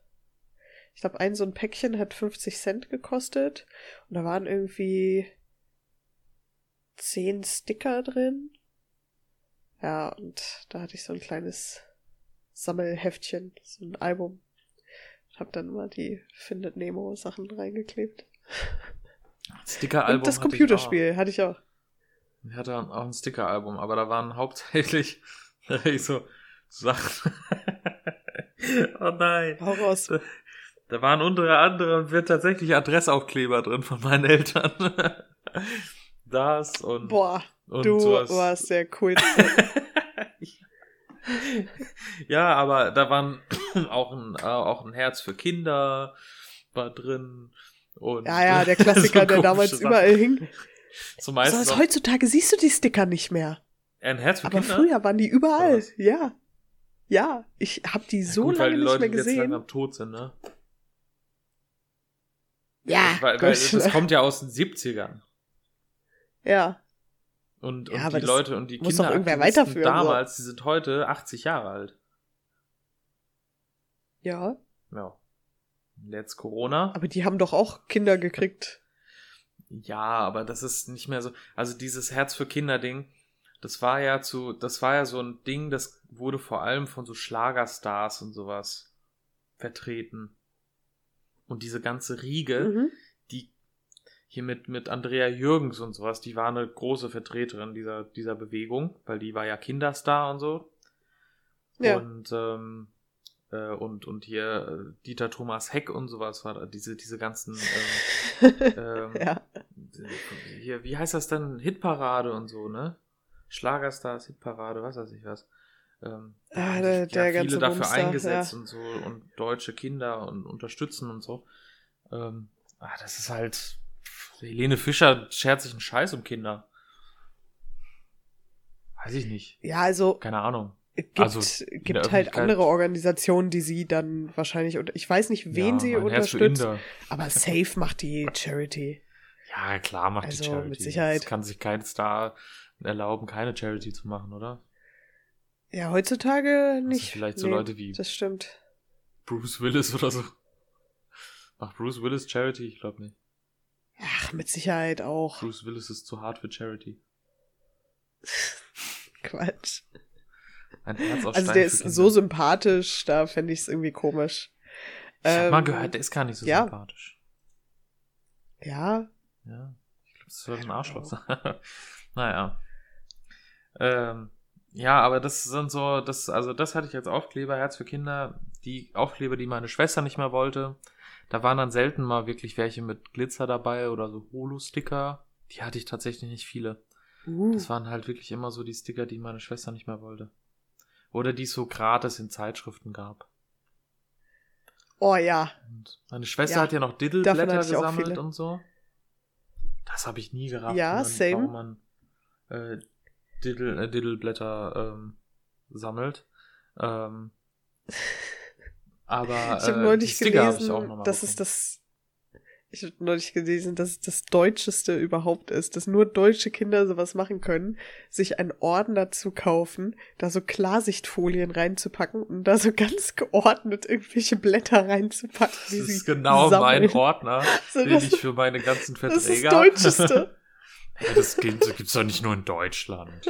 Ich glaube, ein so ein Päckchen hat 50 Cent gekostet und da waren irgendwie 10 Sticker drin. Ja, und da hatte ich so ein kleines Sammelheftchen, so ein Album. Hab dann mal die Findet Nemo Sachen reingeklebt. Sticker-Album. Und das Computerspiel hatte ich auch. Ich hatte auch ein Sticker-Album, aber da waren hauptsächlich ich so Sachen. oh nein. Hau raus. Da waren unter anderem wird tatsächlich Adressaufkleber drin von meinen Eltern. das und, Boah, und du sowas. warst der coolste. ja, aber da waren auch ein, äh, auch ein Herz für Kinder war drin. Und Ja, ja, der Klassiker, so der damals komische überall hing. Sachen. So, Zumeist als noch heutzutage siehst du die Sticker nicht mehr. ein Herz für Aber Kinder. früher waren die überall. was? Ja. Ja, ich hab die Ja, so gut, weil lange die nicht Leute mehr die jetzt gesehen. langsam tot sind, ne? Ja, weil, weil das kommt ja aus den 70ern. Ja. Und, Ja, und aber die Leute und die Kinderaktivisten weiterführen, so. damals, die sind heute 80 Jahre alt. Ja, Ja. Jetzt Corona. aber die haben doch auch Kinder gekriegt. Ja, aber das ist nicht mehr so. Also dieses Herz für Kinder Ding, das war ja zu, das war ja so ein Ding, das wurde vor allem von so Schlagerstars und sowas vertreten. Und diese ganze Riege, Mhm. Hier mit, mit Andrea Jürgens und sowas, die war eine große Vertreterin dieser, dieser Bewegung, weil die war ja Kinderstar und so. Ja. Und, ähm, äh, und, und hier äh, Dieter Thomas Heck und sowas war diese, diese ganzen, ähm, ähm, ja. hier, wie heißt das denn? Hitparade und so, ne? Schlagerstars, Hitparade, was weiß ich was. Ähm, Ah, der- der ja ganze viele dafür Bums da, eingesetzt ja. und so und deutsche Kinder und unterstützen und so. Ähm, ah, das ist halt. Helene Fischer schert sich einen Scheiß um Kinder. Weiß ich nicht. Ja, also Keine Ahnung. gibt, Also, gibt halt andere Organisationen, die sie dann wahrscheinlich, unter- ich weiß nicht, wen ja, sie unterstützt, aber Safe macht die Charity. Ja, klar macht die Also, Charity. mit Sicherheit. Das kann sich kein Star erlauben, keine Charity zu machen, oder? Ja, heutzutage Also nicht. vielleicht so Nee, Leute wie Das stimmt. Bruce Willis oder so. Macht Bruce Willis Charity? Ich glaube nicht. Ach, mit Sicherheit auch. Bruce Willis ist zu hart für Charity. Quatsch. Ein Herz aus Also Stein der ist so sympathisch, da fände ich es irgendwie komisch. Ich hab mal Ähm, gehört, der ist gar nicht so ja. sympathisch. Ja, Ja. Ich glaube, das soll ein Arschloch sein. naja. Ähm, ja, aber das sind so, das, also das hatte ich als Aufkleber, Herz für Kinder, die Aufkleber, die meine Schwester nicht mehr wollte. Da waren dann selten mal wirklich welche mit Glitzer dabei oder so Holo-Sticker. Die hatte ich tatsächlich nicht viele. uh, Das waren halt wirklich immer so die Sticker, die meine Schwester nicht mehr wollte. Oder die es so gratis in Zeitschriften gab. oh ja. Und meine Schwester Ja, hat ja noch Diddleblätter gesammelt und so. Das habe ich nie gerafft, Ja, same. warum man äh, Diddle, äh, Diddleblätter ähm, sammelt. Ähm, aber Ich habe äh, neulich hab gelesen, mal dass es das. Ich habe neulich gelesen, dass es das Deutscheste überhaupt ist, dass nur deutsche Kinder sowas machen können, sich einen Ordner zu kaufen, da so Klarsichtfolien reinzupacken und da so ganz geordnet irgendwelche Blätter reinzupacken. Das die ist genau sammeln. mein Ordner, So, den das, ich für meine ganzen das ist Verträge das habe. Deutscheste. Ja, das gilt, das gibt's doch nicht nur in Deutschland.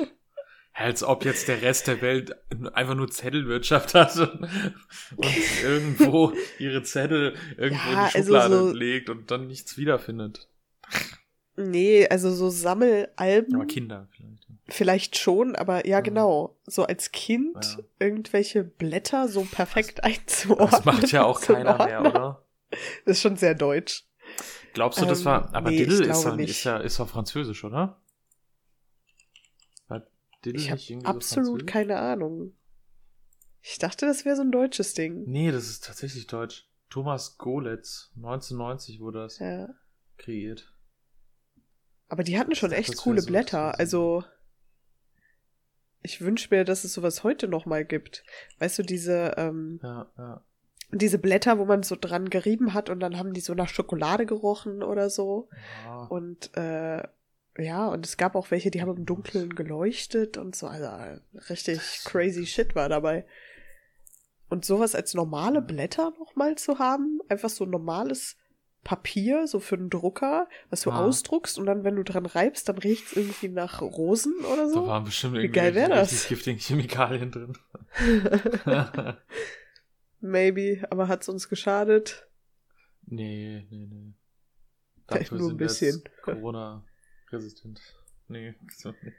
Als ob jetzt der Rest der Welt einfach nur Zettelwirtschaft hat und, und irgendwo ihre Zettel irgendwo Ja, in die also Schublade so- legt und dann nichts wiederfindet. Nee, also so Sammelalben Aber Kinder vielleicht. vielleicht schon, aber ja, Ja. genau. So als Kind Ja. irgendwelche Blätter so perfekt einzuordnen. Das macht ja auch keiner mehr, oder? Das ist schon sehr deutsch. Glaubst du, das Ähm, war. Aber nee, Diddle ist, ja, nicht. ist ja ist doch französisch, oder? Diddle Ich habe so absolut französisch? keine Ahnung. Ich dachte, das wäre so ein deutsches Ding. Nee, das ist tatsächlich deutsch. Thomas Golitz, 1990 wurde das Ja. kreiert. Aber die hatten schon dachte, echt coole so- Blätter. so- Also ich wünsche mir, dass es sowas heute noch mal gibt. Weißt du, diese ähm, Ja, ja. diese Blätter, wo man so dran gerieben hat und dann haben die so nach Schokolade gerochen oder so. Und äh, ja, und es gab auch welche, die haben im Dunkeln geleuchtet und so. Also äh, richtig crazy shit war dabei. Und sowas als normale Blätter nochmal zu haben, einfach so normales Papier, so für einen Drucker, was du Ah. ausdruckst und dann, wenn du dran reibst, dann riecht's irgendwie nach Rosen oder Da so. waren bestimmt Wie irgendwie geil wär das? richtig giftigen Chemikalien drin. Maybe, aber hat's uns geschadet? nee, nee, nee. Vielleicht Dafür nur ein sind wir Corona-resistent. Nee, so nicht.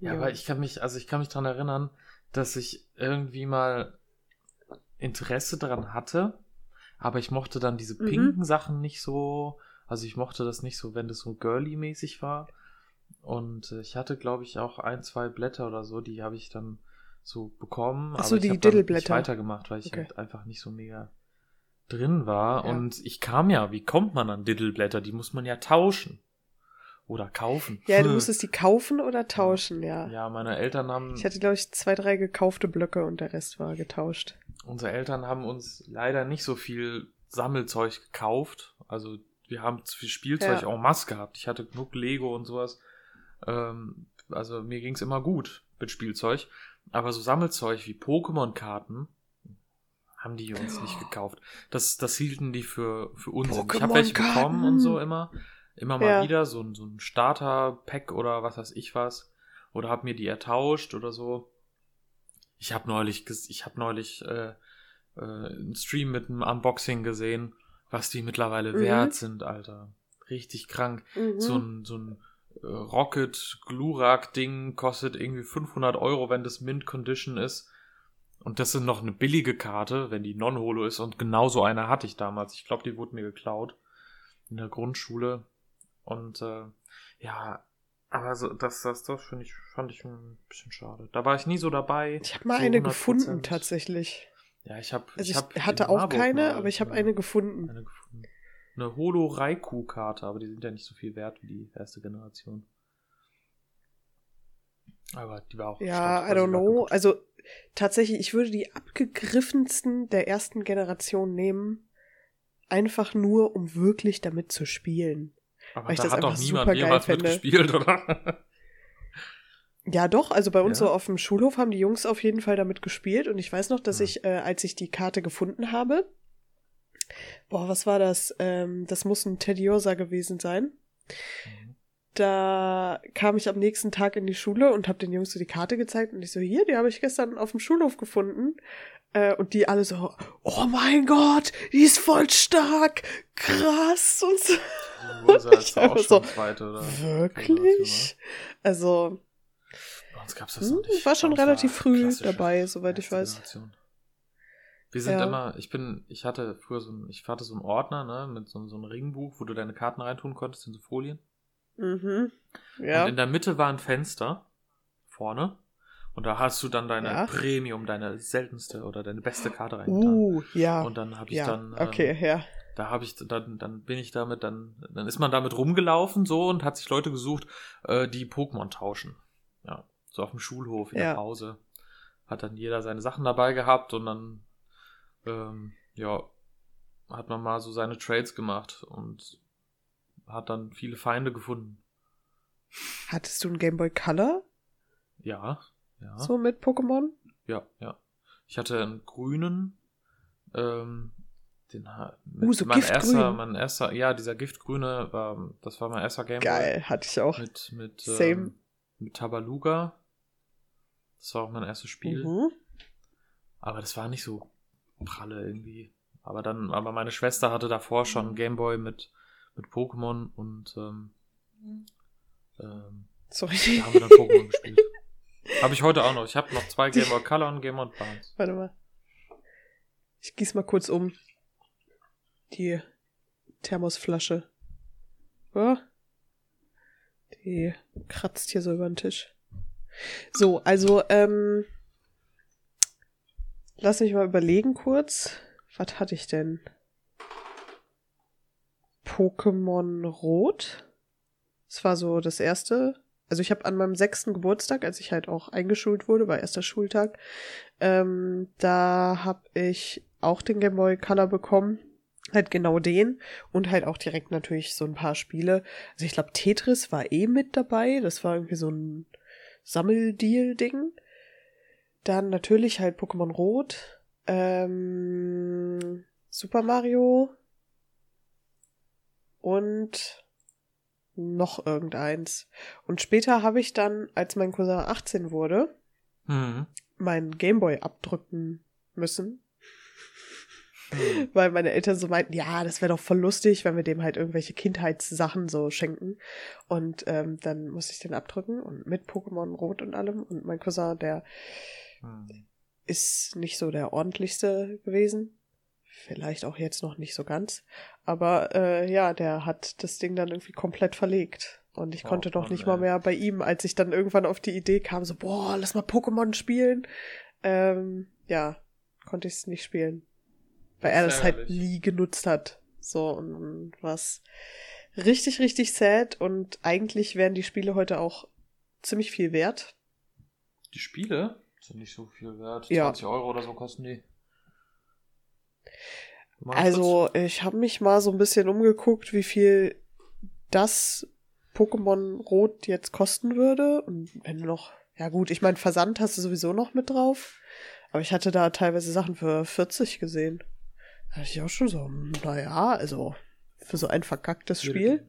Ja, Ja. aber ich kann mich, also ich kann mich dran erinnern, dass ich irgendwie mal Interesse daran hatte, aber ich mochte dann diese Mhm. pinken Sachen nicht so. Also ich mochte das nicht so, wenn das so girly-mäßig war. Und äh, ich hatte, glaube ich, auch ein, zwei Blätter oder so, die habe ich dann so bekommen. Ach so, aber die Diddleblätter. weitergemacht, weil ich Okay. halt einfach nicht so mega drin war. Ja. Und ich kam ja, wie kommt man an Diddleblätter? Die muss man ja tauschen. Oder kaufen. Ja, du musstest die kaufen oder tauschen, ja. Ja, meine Eltern haben, Ich hatte, glaube ich, zwei, drei gekaufte Blöcke und der Rest war getauscht. unsere Eltern haben uns leider nicht so viel Sammelzeug gekauft. Also wir haben zu viel Spielzeug Ja. en masse gehabt. Ich hatte genug Lego und sowas. Ähm, also mir ging's immer gut mit Spielzeug. Aber so Sammelzeug wie Pokémon-Karten haben die uns nicht gekauft. Das, das hielten die für, für Unsinn. Ich habe welche bekommen und so immer. Immer mal Ja. wieder, so, ein- so ein Starter-Pack oder was weiß ich was. Oder hab mir die ertauscht oder so. Ich habe neulich, ich habe neulich äh, äh, einen Stream mit einem Unboxing gesehen, was die mittlerweile Mhm. wert sind, Alter. Richtig krank. Mhm. So ein, so ein äh, Rocket Glurak Ding kostet irgendwie 500 Euro, wenn das Mint Condition ist. Und das sind noch eine billige Karte, wenn die Non-Holo ist. Und genau so eine hatte ich damals. Ich glaube, die wurde mir geklaut. In der Grundschule. Und äh, ja, aber so, das, das, das finde ich, fand ich ein bisschen schade. Da war ich nie so dabei. ich habe mal so eine 100%. gefunden, tatsächlich. Ja, ich habe. Also ich, hab hatte in auch Marburg keine, aber ich habe eine gefunden. eine gefunden. Eine Holo Raikou Karte, aber die sind ja nicht so viel wert wie die erste Generation. Aber die war auch. Ja, I don't know. Also tatsächlich, ich würde die abgegriffensten der ersten Generation nehmen, einfach nur, um wirklich damit zu spielen. Aber weil ich da das hat doch einfach niemand jemals fände. mitgespielt, oder? Ja, doch. Also bei uns Ja? so auf dem Schulhof haben die Jungs auf jeden Fall damit gespielt. Und ich weiß noch, dass Hm. ich, äh, als ich die Karte gefunden habe, boah, was war das? Ähm, das muss ein Tediosa gewesen sein. Da kam ich am nächsten Tag in die Schule und habe den Jungs so die Karte gezeigt und ich so, hier, die habe ich gestern auf dem Schulhof gefunden. Äh, und die alle so, oh mein Gott, die ist voll stark, krass und so. Rosa ist Ich auch so, zweite, oder? Wirklich? Also, uns gab's das Hm, nicht. war schon relativ früh dabei, soweit ich weiß. Generation. Wir sind Ja. immer, ich bin, ich hatte früher so ein, ich hatte so einen Ordner, ne, mit so, so einem Ringbuch, wo du deine Karten reintun konntest in so Folien. Mhm. Ja. Und in der Mitte war ein Fenster vorne. Und da hast du dann deine Ja. Premium, deine seltenste oder deine beste Karte reingetan. Uh, ja. Und dann habe ich ja, dann, ähm, okay, ja. da habe ich, dann, dann bin ich damit, dann, dann ist man damit rumgelaufen so und hat sich Leute gesucht, äh, die Pokémon tauschen. Ja, so auf dem Schulhof in Ja. der Pause. Hat dann jeder seine Sachen dabei gehabt und dann, ähm, ja, hat man mal so seine Trades gemacht und hat dann viele Feinde gefunden. Hattest du einen Game Boy Color Ja, ja. so mit Pokémon? Ja, ja. Ich hatte einen grünen, ähm, den mit, Uh, so mein Giftgrün. erster, mein erster, ja, dieser Giftgrüne, ähm, das war mein erster Gameboy. Geil, hatte ich auch. Mit, mit, Same. ähm, mit Tabaluga. Das war auch mein erstes Spiel. Mhm. Aber das war nicht so pralle irgendwie. Aber dann, aber meine Schwester hatte davor schon einen Gameboy mit, mit Pokémon und ähm, ähm, Sorry. da haben wir dann Pokémon gespielt. Habe ich heute auch noch. Ich habe noch zwei Game Boy Color und Game Boy Advance. Warte mal. Ich gieß mal kurz um. Die Thermosflasche. Ja. Die kratzt hier so über den Tisch. So, also, ähm. Lass mich mal überlegen kurz. Was hatte ich denn? Pokémon Rot. Das war so das erste. Also ich habe an meinem sechsten Geburtstag, als ich halt auch eingeschult wurde, war erster Schultag, ähm, da habe ich auch den Game Boy Color bekommen. Halt genau den. Und halt auch direkt natürlich so ein paar Spiele. Also ich glaube, Tetris war eh mit dabei. Das war irgendwie so ein Sammeldeal-Ding. Dann natürlich halt Pokémon Rot. Ähm, Super Mario. Und noch irgendeins. Und später habe ich dann, als mein Cousin 18 wurde, Mhm. meinen Gameboy abdrücken müssen, Mhm. weil meine Eltern so meinten, ja, das wäre doch voll lustig, wenn wir dem halt irgendwelche Kindheitssachen so schenken. Und ähm, dann musste ich den abdrücken und mit Pokémon Rot und allem. Und mein Cousin, der Mhm. ist nicht so der ordentlichste gewesen. Vielleicht auch jetzt noch nicht so ganz. Aber äh, ja, der hat das Ding dann irgendwie komplett verlegt. Und ich Oh, konnte doch nicht ey. mal mehr bei ihm, als ich dann irgendwann auf die Idee kam, so, boah, lass mal Pokémon spielen. Ähm, ja, konnte ich es nicht spielen. Weil er das halt nie genutzt hat. So, und, und was richtig, richtig sad. Und eigentlich wären die Spiele heute auch ziemlich viel wert. Die Spiele sind nicht so viel wert. Ja. 20 Euro oder so kosten die. Also, ich habe mich mal so ein bisschen umgeguckt, wie viel das Pokémon Rot jetzt kosten würde. Und wenn du noch, ja gut, ich meine, Versand hast du sowieso noch mit drauf. Aber ich hatte da teilweise Sachen für 40 gesehen. Da hatte ich auch schon so, hm, naja, also für so ein verkacktes Spiel.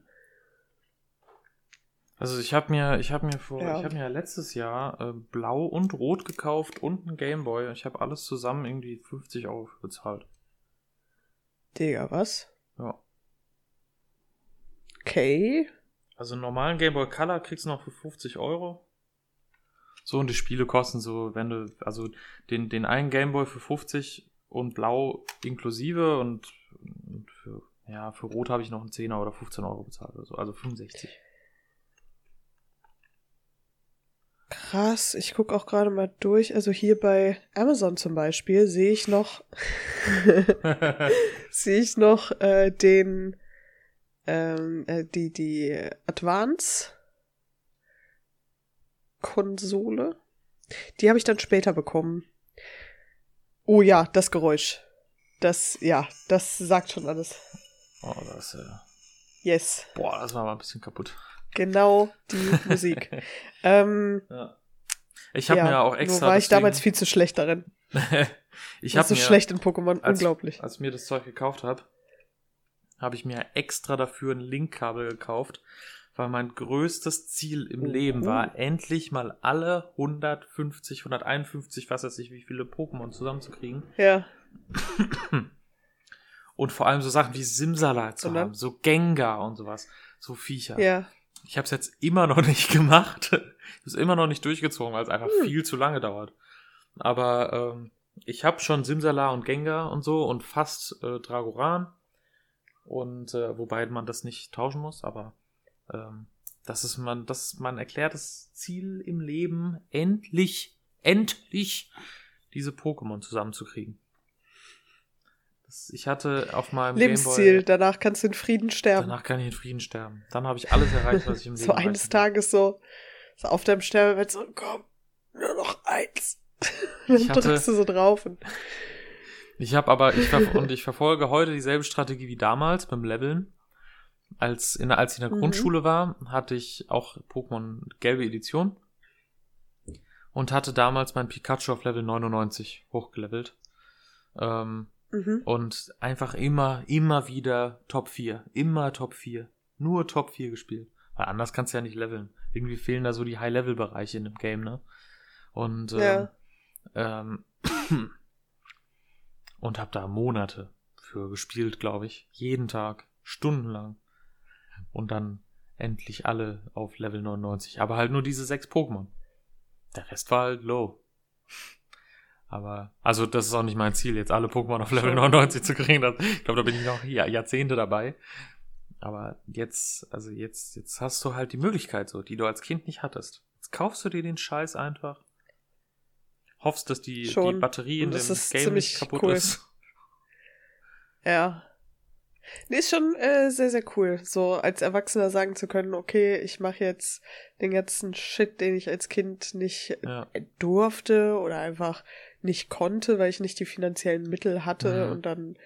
Also ich habe mir, ich habe mir vor, Ja. ich habe mir ja letztes Jahr äh, Blau und Rot gekauft und einen Gameboy. Ich habe alles zusammen irgendwie 50 Euro bezahlt. Digga, was? Ja. Okay. Also einen normalen Gameboy Color kriegst du noch für 50 Euro. So, und die Spiele kosten so, wenn du, also den, den einen Gameboy für 50 und Blau inklusive und, und für, ja, für Rot habe ich noch einen 10er oder 15 Euro bezahlt oder so, also 65. Krass, ich guck auch gerade mal durch. Also hier bei Amazon zum Beispiel sehe ich noch, sehe ich noch äh, den, ähm, äh, die, die Advance Konsole. Die habe ich dann später bekommen. Oh ja, das Geräusch. Das, ja, das sagt schon alles. oh, das, äh, Yes. Boah, das war mal ein bisschen kaputt. Genau die Musik. ähm, Ja. Ich habe ja, mir auch extra. Nur war ich deswegen- damals viel zu schlecht darin. ich habe so mir, schlecht in Pokémon. als, Unglaublich. als ich mir das Zeug gekauft habe, habe ich mir extra dafür ein Linkkabel gekauft, weil mein größtes Ziel im Oh. Leben war, endlich mal alle 150, 151, was weiß ich, wie viele Pokémon zusammenzukriegen. Ja. Und vor allem so Sachen wie Simsala zu haben, so Gengar und sowas, so Viecher. Ja. Ich habe es jetzt immer noch nicht gemacht. Ich habe es immer noch nicht durchgezogen, weil es einfach Hm. viel zu lange dauert. Aber ähm, ich habe schon Simsala und Gengar und so und fast äh, Dragoran. Und äh, wobei man das nicht tauschen muss, aber ähm, das ist man, das ist mein erklärtes Ziel im Leben, endlich, endlich diese Pokémon zusammenzukriegen. Ich hatte auf meinem Lebensziel. Gameboy, Danach kannst du in Frieden sterben. danach kann ich in Frieden sterben. Dann habe ich alles erreicht, was ich im Leben so eines. Tages so, so auf deinem Sterbebett so, komm, nur noch eins. Dann hatte- drückst du so drauf und Ich habe aber, ich und ich verfolge heute dieselbe Strategie wie damals beim Leveln. Als, in, als ich in der Mhm. Grundschule war, hatte ich auch Pokémon gelbe Edition. Und hatte damals mein Pikachu auf Level 99 hochgelevelt. Ähm, mhm. und einfach immer, immer wieder Top 4. Immer Top 4. Nur Top 4 gespielt. Weil anders kannst du ja nicht leveln. Irgendwie fehlen da so die High-Level-Bereiche in dem Game, ne? Und, ähm, Ja. ähm, und hab da Monate für gespielt, glaube ich. Jeden Tag. Stundenlang. Und dann endlich alle auf Level 99. Aber halt nur diese sechs Pokémon. Der Rest war halt low. Aber, also das ist auch nicht mein Ziel, jetzt alle Pokémon auf Level Schon. 99 zu kriegen. Das, ich glaube, da bin ich noch Jahr, Jahrzehnte dabei. Aber jetzt, also jetzt, jetzt hast du halt die Möglichkeit so, die du als Kind nicht hattest. Jetzt kaufst du dir den Scheiß einfach. Hoffst, dass die, die Schon. Batterie in Und das dem Game ziemlich nicht kaputt cool. ist. Ja. Nee, ist schon äh, sehr, sehr cool, so als Erwachsener sagen zu können, okay, ich mache jetzt den ganzen Shit, den ich als Kind nicht Ja. durfte oder einfach nicht konnte, weil ich nicht die finanziellen Mittel hatte Mhm. und dann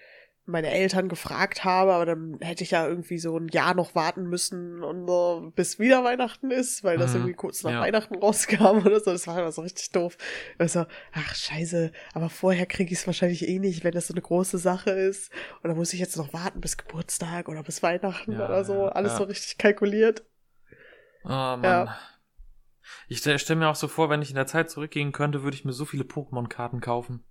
meine Eltern gefragt habe, aber dann hätte ich ja irgendwie so ein Jahr noch warten müssen und so, bis wieder Weihnachten ist, weil das Mhm. irgendwie kurz nach Ja. Weihnachten rauskam oder so. Das war immer so richtig doof. Also, ach scheiße, aber vorher kriege ich es wahrscheinlich eh nicht, wenn das so eine große Sache ist. Und dann muss ich jetzt noch warten bis Geburtstag oder bis Weihnachten Ja, oder so. ja, Alles so richtig kalkuliert. Oh Mann. Ich stelle stell mir auch so vor, wenn ich in der Zeit zurückgehen könnte, würde ich mir so viele Pokémon-Karten kaufen.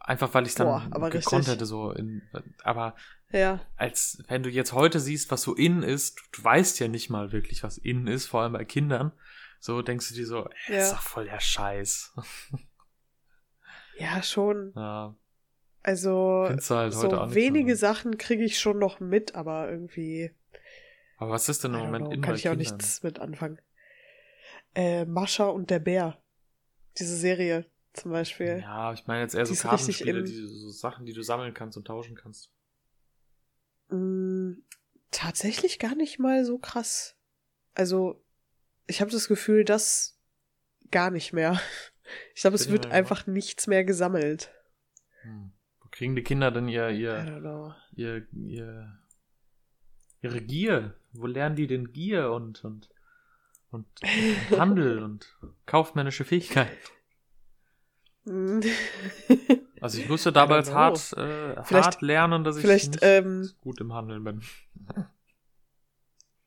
Einfach weil ich dann Boah, aber gekonnt hätte, so in, aber Ja, als wenn du jetzt heute siehst, was so in ist, du weißt ja nicht mal wirklich, was in ist, vor allem bei Kindern. So denkst du dir so, ey, Ja. ist doch voll der Scheiß. ja, schon. Ja, Also, halt auch so wenige. Sachen kriege ich schon noch mit, aber irgendwie Aber was ist denn im Moment know, in kann ich auch Kindern? nichts mit anfangen. Äh, Mascha und der Bär. Diese Serie zum Beispiel. Ja, ich meine jetzt eher Die so Kartenspiele, die, so Sachen, die du sammeln kannst und tauschen kannst. Mm, tatsächlich gar nicht mal so krass. Also, ich habe das Gefühl, dass gar nicht mehr. Ich glaube, es wird einfach nichts mehr gesammelt. Hm. Wo kriegen die Kinder denn ihr, ihr, ihr, ihr, ihre Gier? Wo lernen die denn Gier und, und, und, Handel und kaufmännische Fähigkeit? Also ich musste damals hart, äh, Vielleicht- hart lernen, dass ich nicht ähm, gut im Handeln bin.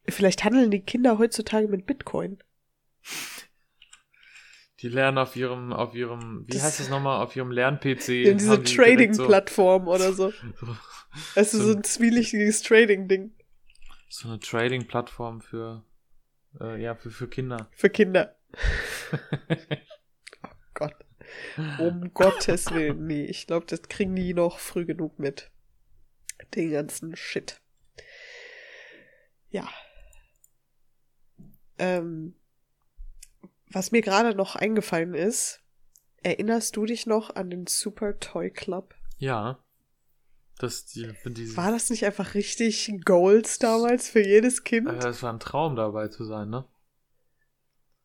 Vielleicht handeln die Kinder heutzutage mit Bitcoin. Die lernen auf ihrem, auf ihrem, wie Das- heißt das nochmal, auf ihrem Lern-PC. In diese Trading-Plattform oder so. So, Es ist so- so ein zwielichtiges Trading-Ding so eine Trading-Plattform für, äh, ja, für, für Kinder. für Kinder. Oh Gott. Um Gottes Willen. Nee, ich glaube, das kriegen die noch früh genug mit. Den ganzen Shit. Ja. Ähm, was mir gerade noch eingefallen ist, erinnerst du dich noch an den Super Toy Club? Ja. Das, die, diese, War das nicht einfach richtig Goals damals für jedes Kind? Äh, es war ein Traum dabei zu sein, ne?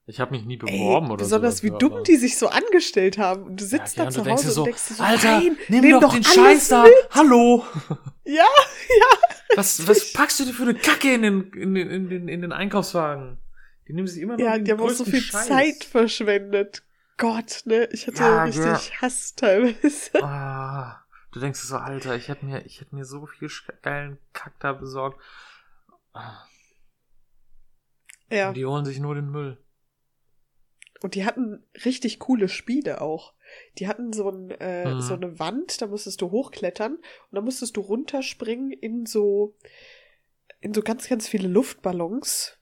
Ich habe mich nie Ey, beworben oder besonders so. wie dafür, dumm aber- die sich so angestellt haben. Und du sitzt ja, da zu Hause so, und denkst dir so, Alter, nein, nimm, nimm doch, den alles Scheiß da. mit. Hallo. Ja, Was, was packst du dir für eine Kacke in den, in den, in den, in den Einkaufswagen? Die nehmen sich immer noch Ja, den die haben auch so viel Scheiß. Zeit verschwendet. Gott, ne? Ich hatte Ja, richtig ja. Hass teilweise. Ah, du denkst so, Alter, ich hätte mir, ich hätte mir so viel geilen Kack da besorgt. Ja. Und die holen sich nur den Müll. Und die hatten richtig coole Spiele auch. Die hatten so, ein, äh, Mhm. so eine Wand, da musstest du hochklettern und da musstest du runterspringen in so, in so ganz, ganz viele Luftballons.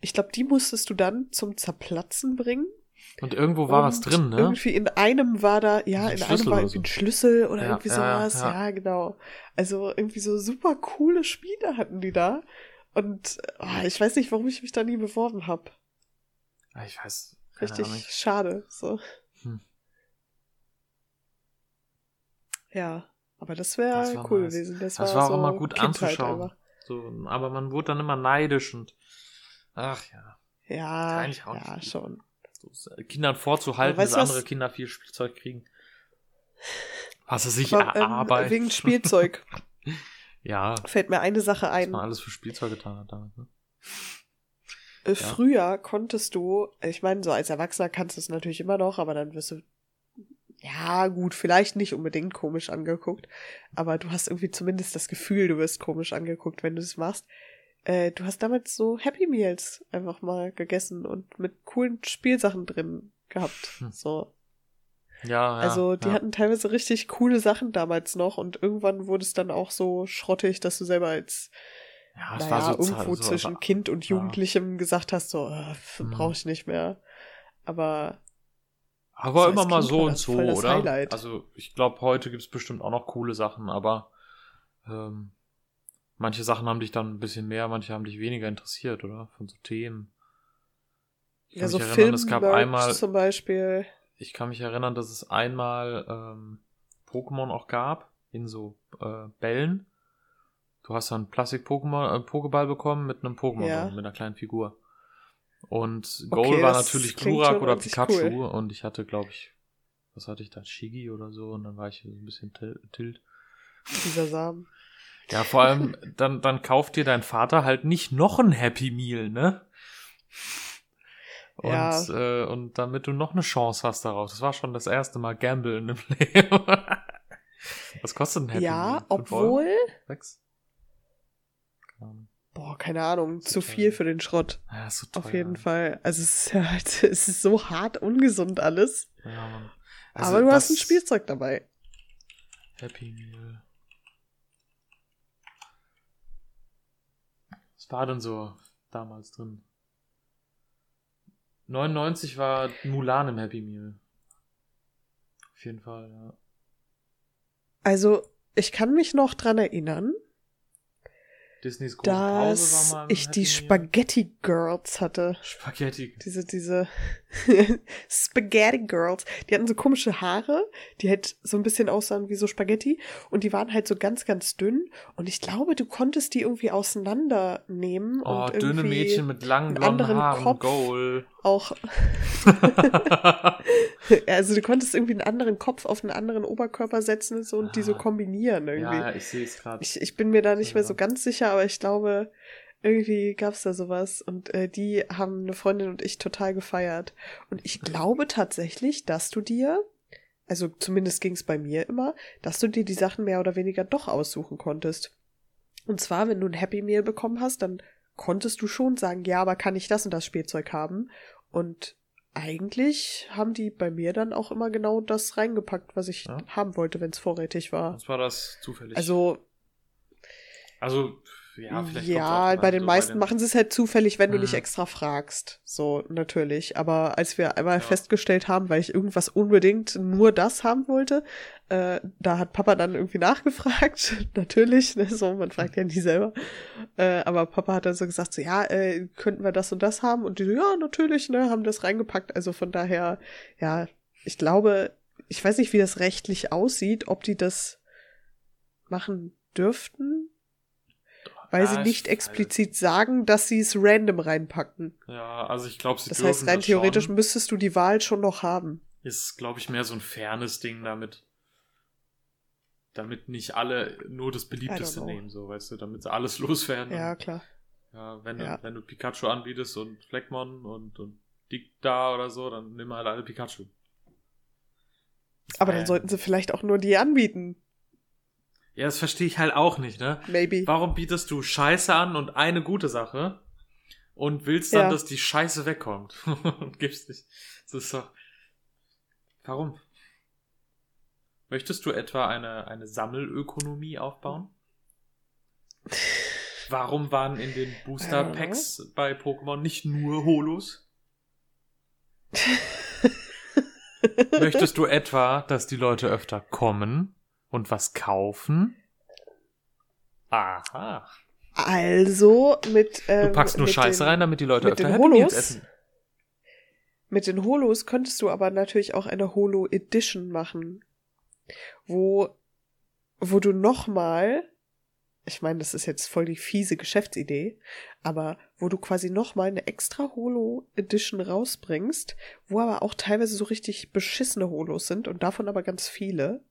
Ich glaube, die musstest du dann zum Zerplatzen bringen. Und irgendwo war was Und drin, ne? Irgendwie in einem war da, ja, Ein in Schlüssel einem war oder irgendwie so. ein Schlüssel oder Ja, irgendwie ja, ja, sowas. ja. Ja, genau. Also irgendwie so super coole Spiele hatten die da. Und ah, ich weiß nicht, warum ich mich da nie beworben habe. Ich weiß. Richtig Ahnung. schade. So. Hm. Ja, aber das wäre cool nice. gewesen. Das, Das war, war auch so immer gut Kindheit anzuschauen. einfach. So, aber man wurde dann immer neidisch und ach ja, Ja, ja, schon. So, Kindern vorzuhalten, dass du was- andere Kinder viel Spielzeug kriegen. Was sie sich Aber, ähm, erarbeiten. wegen Spielzeug ja, fällt mir eine Sache was ein. man alles für Spielzeug getan hat damit. Ne? Äh, Früher konntest du, ich meine, so als Erwachsener kannst du es natürlich immer noch, aber dann wirst du, ja, gut, vielleicht nicht unbedingt komisch angeguckt, aber du hast irgendwie zumindest das Gefühl, du wirst komisch angeguckt, wenn du es machst. Äh, du hast damals so Happy Meals einfach mal gegessen und mit coolen Spielsachen drin gehabt. Hm. So. Ja, ja. Also die ja. hatten teilweise richtig coole Sachen damals noch und irgendwann wurde es dann auch so schrottig, dass du selber als ja, naja, war so irgendwo so- zwischen Kind und ja. Jugendlichem gesagt hast, so, äh, Mhm. brauche ich nicht mehr. Aber Aber immer mal Kind so und so, oder? Highlight. Also ich glaube, heute gibt's bestimmt auch noch coole Sachen, aber ähm, manche Sachen haben dich dann ein bisschen mehr, manche haben dich weniger interessiert, oder? Von so Themen. Ich ja, kann so mich erinnern, es gab einmal, zum Beispiel. ich kann mich erinnern, dass es einmal ähm, Pokémon auch gab, in so äh, Bällen. Du hast dann Plastik-Pokémon, äh, Pokéball bekommen mit einem Pokémon, Ja. mit einer kleinen Figur. Und Okay, Goal war das natürlich Glurak oder Pikachu cool. und ich hatte, glaube ich, was hatte ich da, Shigi oder so und dann war ich so ein bisschen til- tilt. Dieser Samen. Ja, vor allem, dann, dann kauft dir dein Vater halt nicht noch ein Happy Meal, ne? Und, Ja. äh, und damit du noch eine Chance hast darauf. Das war schon das erste Mal Gamblen im Leben. Was kostet ein Happy Meal? Ja, Fünf Euro? obwohl, Sechs? Boah, keine Ahnung, zu viel für den Schrott. Ja, ist so teuer. Auf jeden Fall. Also es ist ja halt, es ist so hart ungesund alles. Ja, Mann. Also aber du hast ein Spielzeug dabei. Happy Meal. War denn so damals drin? 99 war Mulan im Happy Meal. Auf jeden Fall, ja. Also, ich kann mich noch dran erinnern, Disneys große Pause dass war mal ich die. Spaghetti Girls hatte. Spaghetti. Diese, diese Spaghetti Girls. Die hatten so komische Haare, die halt so ein bisschen aussahen wie so Spaghetti und die waren halt so ganz, ganz dünn. Und ich glaube, du konntest die irgendwie auseinandernehmen Oh, und dünne Mädchen mit langen blonden Haaren. Kopf. Goal. Auch, also du konntest irgendwie einen anderen Kopf auf einen anderen Oberkörper setzen und so und die so Ah. kombinieren irgendwie. ja, ich sehe es gerade. Ich, ich bin mir da nicht mehr so ganz sicher, aber ich glaube, irgendwie gab's da sowas. Und äh, die haben eine Freundin und ich total gefeiert. Und ich glaube tatsächlich, dass du dir, also zumindest ging's bei mir immer, dass du dir die Sachen mehr oder weniger doch aussuchen konntest. Und zwar, wenn du ein Happy Meal bekommen hast, dann konntest du schon sagen, ja, aber kann ich das und das Spielzeug haben? Und eigentlich haben die bei mir dann auch immer genau das reingepackt, was ich Ja. haben wollte, wenn's vorrätig war. Was war das zufällig? Also also ja, vielleicht ja, bei den so meisten den- machen sie es halt zufällig, wenn du nicht Mhm. extra fragst. So, natürlich. Aber als wir einmal Ja. festgestellt haben, weil ich irgendwas unbedingt nur das haben wollte, äh, da hat Papa dann irgendwie nachgefragt. natürlich, ne, so, man fragt ja nie selber. Äh, aber Papa hat dann so gesagt, so, ja, äh, könnten wir das und das haben? Und die so, ja, natürlich, ne, haben das reingepackt. Also von daher, ja, ich glaube, ich weiß nicht, wie das rechtlich aussieht, ob die das machen dürften. Weil Ja, sie ich nicht weiß. explizit sagen, dass sie es random reinpacken. Ja, also ich glaube, sie Das heißt, rein das theoretisch schon. müsstest du die Wahl schon noch haben. Ist, glaube ich, mehr so ein fairness Ding damit. damit nicht alle nur das Beliebteste nehmen, so, weißt du, damit sie alles loswerden. Ja, klar. Ja, wenn, du, Ja. wenn du Pikachu anbietest und Fleckmon und, und Dicta oder so, dann nimm halt alle Pikachu. Aber dann Äh, sollten sie vielleicht auch nur die anbieten. Ja, das verstehe ich halt auch nicht, ne? Maybe. Warum bietest du Scheiße an und eine gute Sache und willst dann, Ja. dass die Scheiße wegkommt und gibst nicht? Das ist doch. Warum? Möchtest du etwa eine, eine Sammelökonomie aufbauen? Warum waren in den Booster Packs bei Pokémon nicht nur Holos? Möchtest du etwa, dass die Leute öfter kommen und was kaufen? Aha. Also mit. Ähm, Du packst nur Scheiße den, rein, damit die Leute mit öfter den Holos? essen. Mit den Holos könntest du aber natürlich auch eine Holo Edition machen, wo, wo du nochmal, ich meine, das ist jetzt voll die fiese Geschäftsidee, aber wo du quasi nochmal eine extra Holo Edition rausbringst, wo aber auch teilweise so richtig beschissene Holos sind und davon aber ganz viele.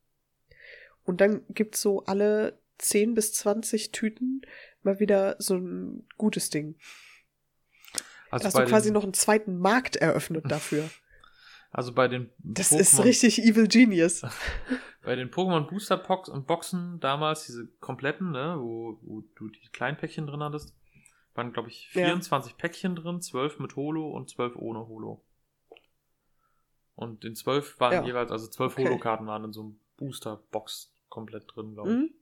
Und dann gibt's so alle 10 bis 20 Tüten mal wieder so ein gutes Ding. Also hast du quasi den, noch einen zweiten Markt eröffnet dafür. also bei den Das Pokémon, ist richtig Evil Genius. bei den Pokémon Booster Box und Boxen damals, diese kompletten, ne, wo, wo du die kleinen Päckchen drin hattest, waren, glaube ich, Ja. 24 Päckchen drin, 12 mit Holo und 12 ohne Holo. Und in 12 waren Ja. jeweils, also 12 Okay. Holo-Karten waren in so einem Booster-Box komplett drin, glaube ich. Mhm.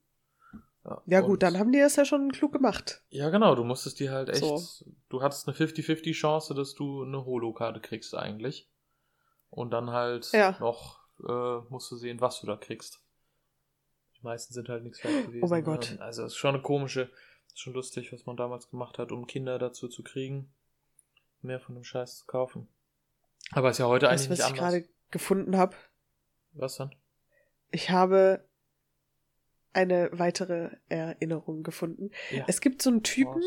Ja gut, und- dann haben die das ja schon klug gemacht. Ja, genau, du musstest die halt echt. So. Du hattest eine 50-50 Chance, dass du eine Holo-Karte kriegst eigentlich. Und dann halt Ja. noch äh, musst du sehen, was du da kriegst. Die meisten sind halt nichts wert gewesen. Oh mein Gott. Ähm, Also es ist schon eine komische, ist schon lustig, was man damals gemacht hat, um Kinder dazu zu kriegen, mehr von dem Scheiß zu kaufen. Aber ist ja heute Das, eigentlich was nicht ich anders. gerade gefunden habe. Was dann? Ich habe eine weitere Erinnerung gefunden. Ja. Es gibt so einen Typen,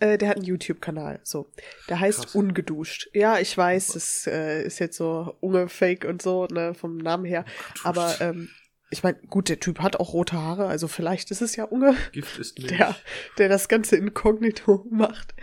äh, der hat einen YouTube-Kanal. So, der heißt Krass. Ungeduscht. Ja, ich weiß, das äh, ist jetzt so Unge-Fake und so, ne, vom Namen her. Aber ähm, ich meine, gut, der Typ hat auch rote Haare, also vielleicht ist es ja Unge. Gift ist Milch. der, der das Ganze inkognito macht.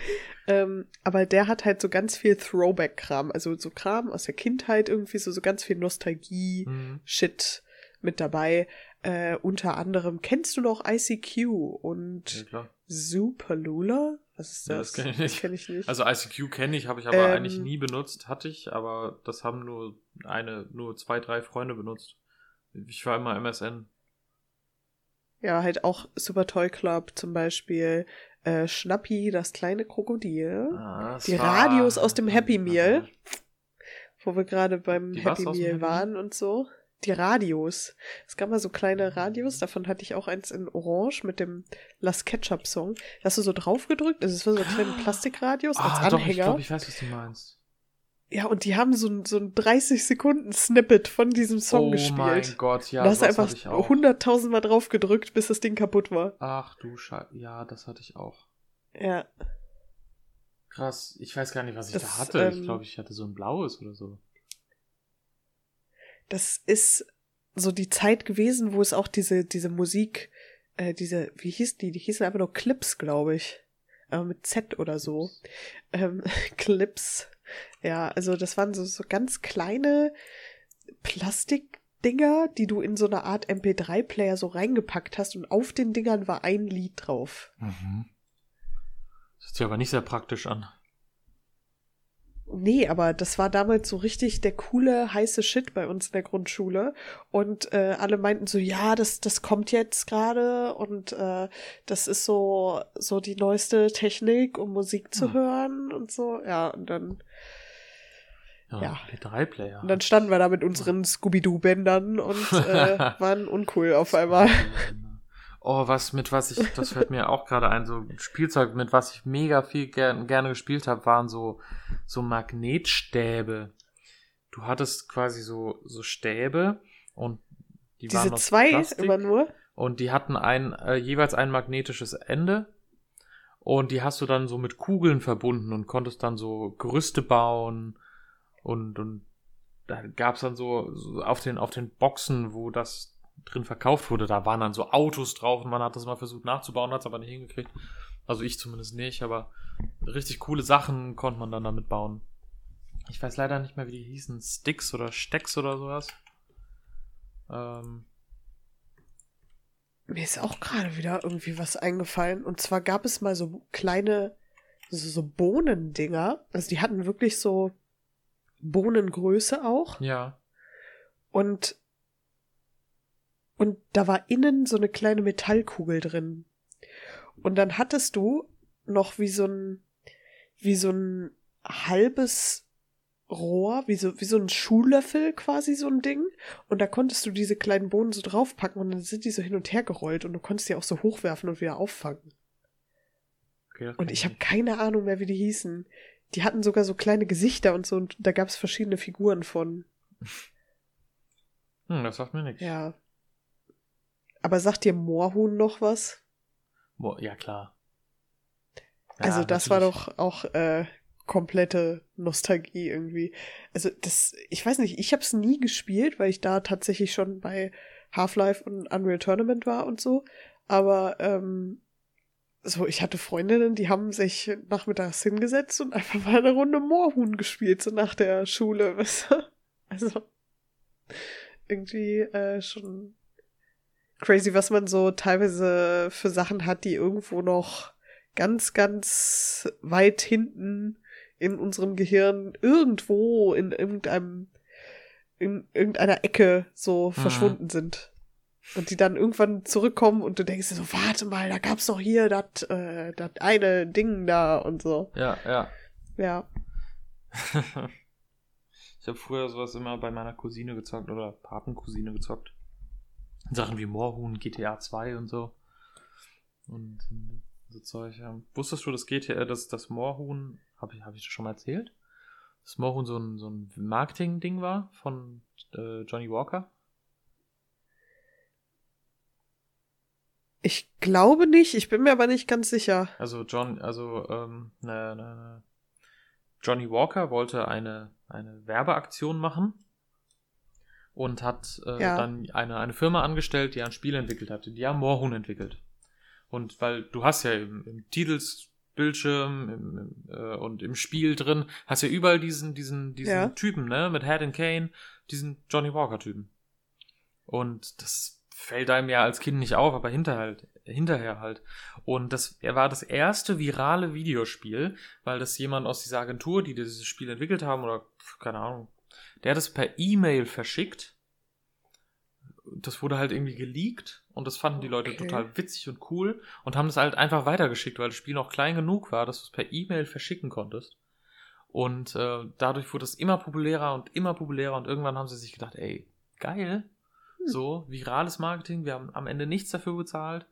Ähm, aber der hat halt so ganz viel Throwback-Kram, also so Kram aus der Kindheit irgendwie, so, so ganz viel Mhm. Nostalgie-Shit mit dabei. Äh, unter anderem kennst du noch ICQ Ja, und klar. Superlula? Was ist das? Ja, das kenn ich nicht. kenn ich nicht. Also ICQ kenne ich, habe ich aber Ähm, eigentlich nie benutzt, hatte ich, aber das haben nur eine, nur zwei, drei Freunde benutzt. Ich war immer MSN. ja, halt auch Super Toy Club zum Beispiel. Äh, Schnappi, das kleine Krokodil. Ah, das Die war- Radios aus dem Happy Meal. wo wir gerade beim Die Happy Meal waren und so. Die Radios. Es gab mal so kleine Radios, davon hatte ich auch eins in Orange mit dem Las Ketchup Song. Da hast du so drauf gedrückt, also es war so kleine Plastikradios als Ah, doch, ich Anhänger. glaube, ich weiß, was du meinst. ja, und die haben so ein, so ein 30 Sekunden Snippet von diesem Song oh gespielt. mein Gott, ja, da hast du einfach hatte ich auch. 100.000 Mal drauf gedrückt, bis das Ding kaputt war. Ach du Scheiße, ja, das hatte ich auch. Ja. Krass, ich weiß gar nicht, was ich Das, da hatte. ich ähm, glaube, ich hatte so ein blaues oder so. Das ist so die Zeit gewesen, wo es auch diese, diese Musik, äh, diese, wie hieß die? Die hießen einfach nur Clips, glaube ich. Aber mit Z oder so. Ähm, Clips. Ja, also das waren so, so ganz kleine Plastikdinger, die du in so eine Art MP3-Player so reingepackt hast und auf den Dingern war ein Lied drauf. Mhm. Das hört sich aber nicht sehr praktisch an. Nee, aber das war damals so richtig der coole, heiße Shit bei uns in der Grundschule. Und äh, alle meinten so, ja, das, das kommt jetzt gerade und äh, das ist so, so die neueste Technik, um Musik zu Hm. hören und so. Ja, und dann, Ja, Ja. P3-Player. und dann standen wir da mit unseren Scooby-Doo-Bändern und äh, waren uncool auf einmal. Oh, was mit was ich, das fällt mir auch gerade ein, so Spielzeug, mit was ich mega viel gern, gerne gespielt habe, waren so, so Magnetstäbe. Du hattest quasi so, so Stäbe und die waren Diese aus zwei Plastik immer nur. und die hatten ein, äh, jeweils ein magnetisches Ende und die hast du dann so mit Kugeln verbunden und konntest dann so Gerüste bauen und, und da gab's dann so, so auf den, auf den Boxen, wo das drin verkauft wurde. Da waren dann so Autos drauf und man hat das mal versucht nachzubauen, hat es aber nicht hingekriegt. Also ich zumindest nicht, aber richtig coole Sachen konnte man dann damit bauen. Ich weiß leider nicht mehr, wie die hießen. Sticks oder Stecks oder sowas. Ähm, Mir ist auch gerade wieder irgendwie was eingefallen. Und zwar gab es mal so kleine, so, so Bohnendinger. Also die hatten wirklich so Bohnengröße auch. ja. Und, und da war innen so eine kleine Metallkugel drin. Und dann hattest du noch wie so ein, wie so ein halbes Rohr, wie so, wie so ein Schuhlöffel quasi so ein Ding. Und da konntest du diese kleinen Bohnen so draufpacken und dann sind die so hin und her gerollt und du konntest die auch so hochwerfen und wieder auffangen. Okay, Und ich habe keine Ahnung mehr, wie die hießen. Die hatten sogar so kleine Gesichter und so und da gab es verschiedene Figuren von. Hm, das sagt mir nichts. Ja. Aber sagt dir Moorhuhn noch was? Ja, klar. Also Ja, das war natürlich. doch auch äh, komplette Nostalgie irgendwie. Also das, ich weiß nicht, ich habe es nie gespielt, weil ich da tatsächlich schon bei Half-Life und Unreal Tournament war und so. Aber ähm, so, ich hatte Freundinnen, die haben sich nachmittags hingesetzt und einfach mal eine Runde Moorhuhn gespielt, so nach der Schule. weißt du? Also irgendwie äh, schon crazy, was man so teilweise für Sachen hat, die irgendwo noch ganz, ganz weit hinten in unserem Gehirn irgendwo in irgendeinem, in irgendeiner Ecke so Mhm. verschwunden sind. Und die dann irgendwann zurückkommen und du denkst dir so, warte mal, da gab's doch hier das äh, das eine Ding da und so. Ja, ja. Ja. ich habe früher sowas immer bei meiner Cousine gezockt oder Patencousine gezockt. Sachen wie Moorhuhn, GTA 2 und so. Und äh, so Zeug. Wusstest du, dass GTA, dass das Moorhuhn, habe ich, hab ich das schon mal erzählt? Dass Moorhuhn so ein, so ein Marketing-Ding war von äh, Johnny Walker? Ich glaube nicht, ich bin mir aber nicht ganz sicher. Also John, also ähm, ne, ne, ne. Johnny Walker wollte eine, eine Werbeaktion machen und hat äh, Ja. dann eine, eine Firma angestellt, die ein Spiel entwickelt hatte. Die haben Moorhuhn entwickelt. Und weil du hast ja im, im Titelsbildschirm im, im, äh, und im Spiel drin, hast ja überall diesen, diesen, diesen Ja. Typen, ne, mit Head and Kane, diesen Johnny Walker-Typen. Und das fällt einem ja als Kind nicht auf, aber hinterher halt, hinterher halt. Und das er war das erste virale Videospiel, weil das jemand aus dieser Agentur, die dieses Spiel entwickelt haben, oder keine Ahnung, der hat es per E-Mail verschickt. Das wurde halt irgendwie geleakt und das fanden die Leute Okay. total witzig und cool und haben das halt einfach weitergeschickt, weil das Spiel noch klein genug war, dass du es per E-Mail verschicken konntest. Und äh, dadurch wurde es immer populärer und immer populärer und irgendwann haben sie sich gedacht, ey, geil, so, virales Marketing, wir haben am Ende nichts dafür bezahlt.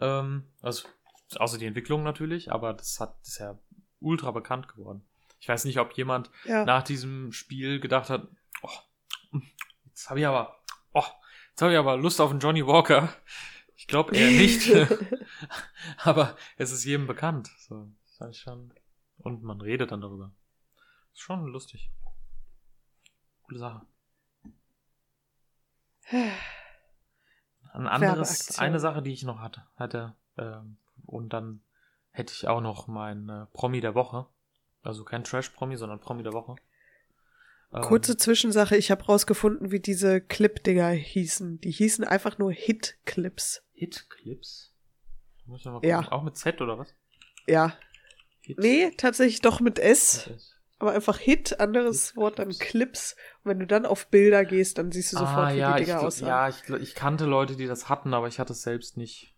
Ähm, also, außer die Entwicklung natürlich, aber das hat das ist ja ultra bekannt geworden. Ich weiß nicht, ob jemand Ja. nach diesem Spiel gedacht hat, oh, jetzt habe ich aber, oh, jetzt habe ich aber Lust auf einen Johnny Walker. Ich glaube eher nicht. aber es ist jedem bekannt. So, das ich schon. Und man redet dann darüber. Ist schon lustig. Coole Sache. Ein anderes, eine Sache, die ich noch hatte, hatte, ähm, und dann hätte ich auch noch mein äh, Promi der Woche. Also kein Trash-Promi, sondern Promi der Woche. Ähm, Kurze Zwischensache, ich habe rausgefunden, wie diese Clip-Dinger hießen. Die hießen einfach nur Hit-Clips. Hit-Clips. Muss ich mal Ja. gucken. Auch mit Z oder was? Ja. Hit Nee, tatsächlich doch mit S, S. aber einfach Hit, anderes Hit Wort dann Clips. Und wenn du dann auf Bilder gehst, dann siehst du sofort, ah, wie ja, die ich, Dinger gl- aussahen. ja ich, ich kannte Leute, die das hatten, aber ich hatte es selbst nicht.